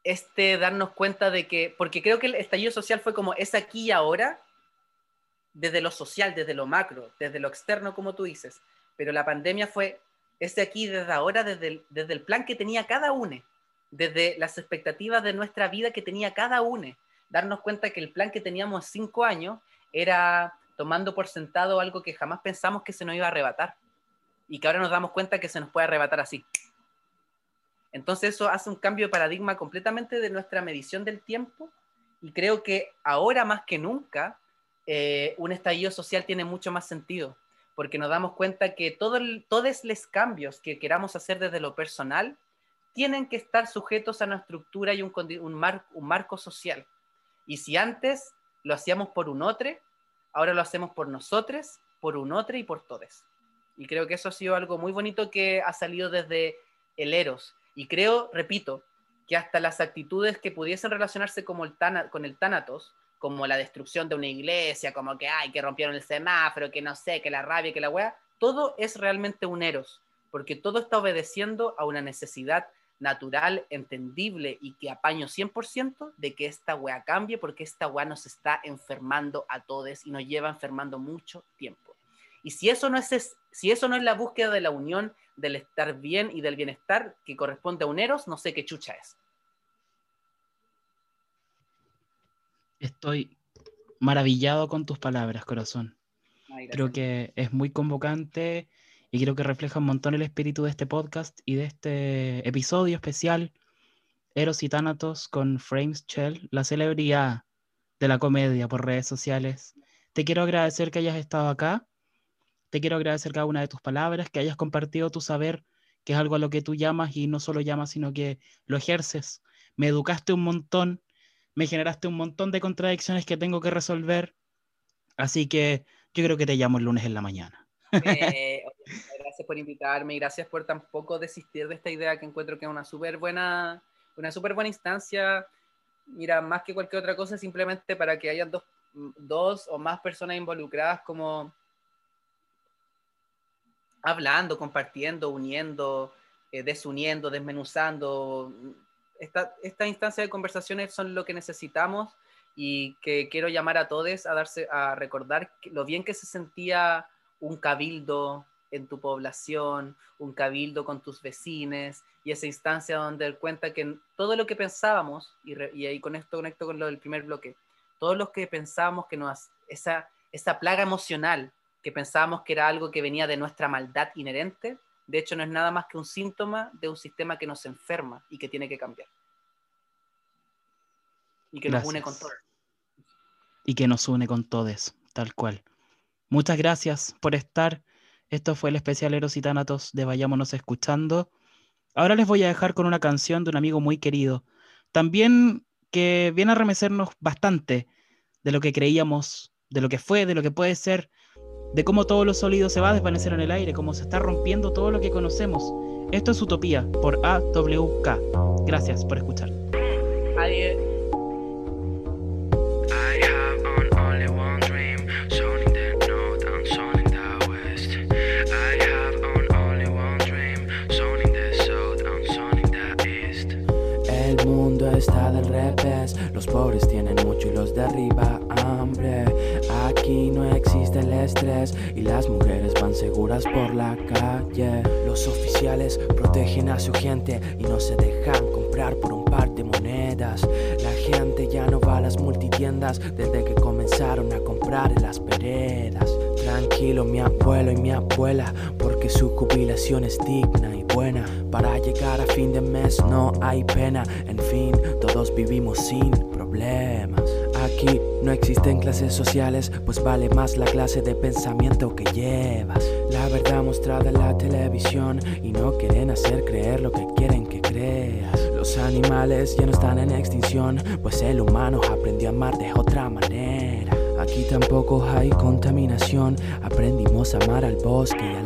este darnos cuenta de que, porque creo que el estallido social fue como es aquí y ahora, desde lo social, desde lo macro, desde lo externo, como tú dices, pero la pandemia fue ese aquí desde ahora, desde el, desde el plan que tenía cada uno, desde las expectativas de nuestra vida que tenía cada uno, darnos cuenta que el plan que teníamos cinco años era tomando por sentado algo que jamás pensamos que se nos iba a arrebatar y que ahora nos damos cuenta que se nos puede arrebatar así. Entonces eso hace un cambio de paradigma completamente de nuestra medición del tiempo y creo que ahora más que nunca eh, un estallido social tiene mucho más sentido, porque nos damos cuenta que todo todos los cambios que queramos hacer desde lo personal tienen que estar sujetos a una estructura y un, marco social. Y si antes lo hacíamos por un otro, ahora lo hacemos por nosotros, por un otro y por todos. Y creo que eso ha sido algo muy bonito que ha salido desde el Eros. Y creo, repito, que hasta las actitudes que pudiesen relacionarse como el con el Tánatos, como la destrucción de una iglesia, como que, ay, que rompieron el semáforo, que no sé, que la rabia, que la wea, todo es realmente un Eros, porque todo está obedeciendo a una necesidad natural, entendible y que apaño 100% de que esta wea cambie, porque esta wea nos está enfermando a todos y nos lleva enfermando mucho tiempo. Y si eso no es, si eso no es la búsqueda de la unión, del estar bien y del bienestar que corresponde a un Eros, no sé qué chucha es. Estoy maravillado con tus palabras, corazón. creo que es muy convocante y creo que refleja un montón el espíritu de este podcast y de este episodio especial, Eros y Tánatos con Frames Shell, la celebridad de la comedia por redes sociales. Te quiero agradecer que hayas estado acá te quiero agradecer cada una de tus palabras, que hayas compartido tu saber, que es algo a lo que tú llamas y no solo llamas, sino que lo ejerces. Me educaste un montón, me generaste un montón de contradicciones que tengo que resolver. Así que yo creo que te llamo el lunes en la mañana. Eh, (laughs) gracias por invitarme y gracias por tampoco desistir de esta idea que encuentro que es una súper buena, una súper buena instancia. Mira, más que cualquier otra cosa, simplemente para que haya dos, dos o más personas involucradas como hablando, compartiendo, uniendo, eh, desuniendo, desmenuzando. Esta, esta instancia de conversaciones son lo que necesitamos y que quiero llamar a todos a darse a recordar lo bien que se sentía un cabildo en tu población, un cabildo con tus vecinos y esa instancia donde él cuenta que todo lo que pensábamos, y, y, ahí con esto conecto con lo del primer bloque, todos los que pensábamos que nos, esa, esa plaga emocional que pensábamos que era algo que venía de nuestra maldad inherente, de hecho no es nada más que un síntoma de un sistema que nos enferma y que tiene que cambiar. Y que nos une con todos. Y que nos une con todos, tal cual. Muchas gracias por estar. Esto fue el especial Eros y Tánatos de Vayámonos Escuchando. Ahora les voy a dejar con una canción de un amigo muy querido. También que viene a remecernos bastante de lo que creíamos, de lo que fue, de lo que puede ser de cómo todo lo sólido se va a desvanecer en el aire, cómo se está rompiendo todo lo que conocemos. Esto es Utopía por AWK. Gracias por escuchar. Adiós. Las mujeres van seguras por la calle. Los oficiales protegen a su gente y no se dejan comprar por un par de monedas. La gente ya no va a las multitiendas desde que comenzaron a comprar en las veredas. Tranquilo mi abuelo y mi abuela, porque su jubilación es digna y buena. Para llegar a fin de mes no hay pena, en fin, todos vivimos sin problemas. No existen clases sociales, pues vale más la clase de pensamiento que llevas. La verdad mostrada en la televisión y no quieren hacer creer lo que quieren que creas. Los animales ya no están en extinción, pues el humano aprendió a amar de otra manera. Aquí tampoco hay contaminación, aprendimos a amar al bosque y a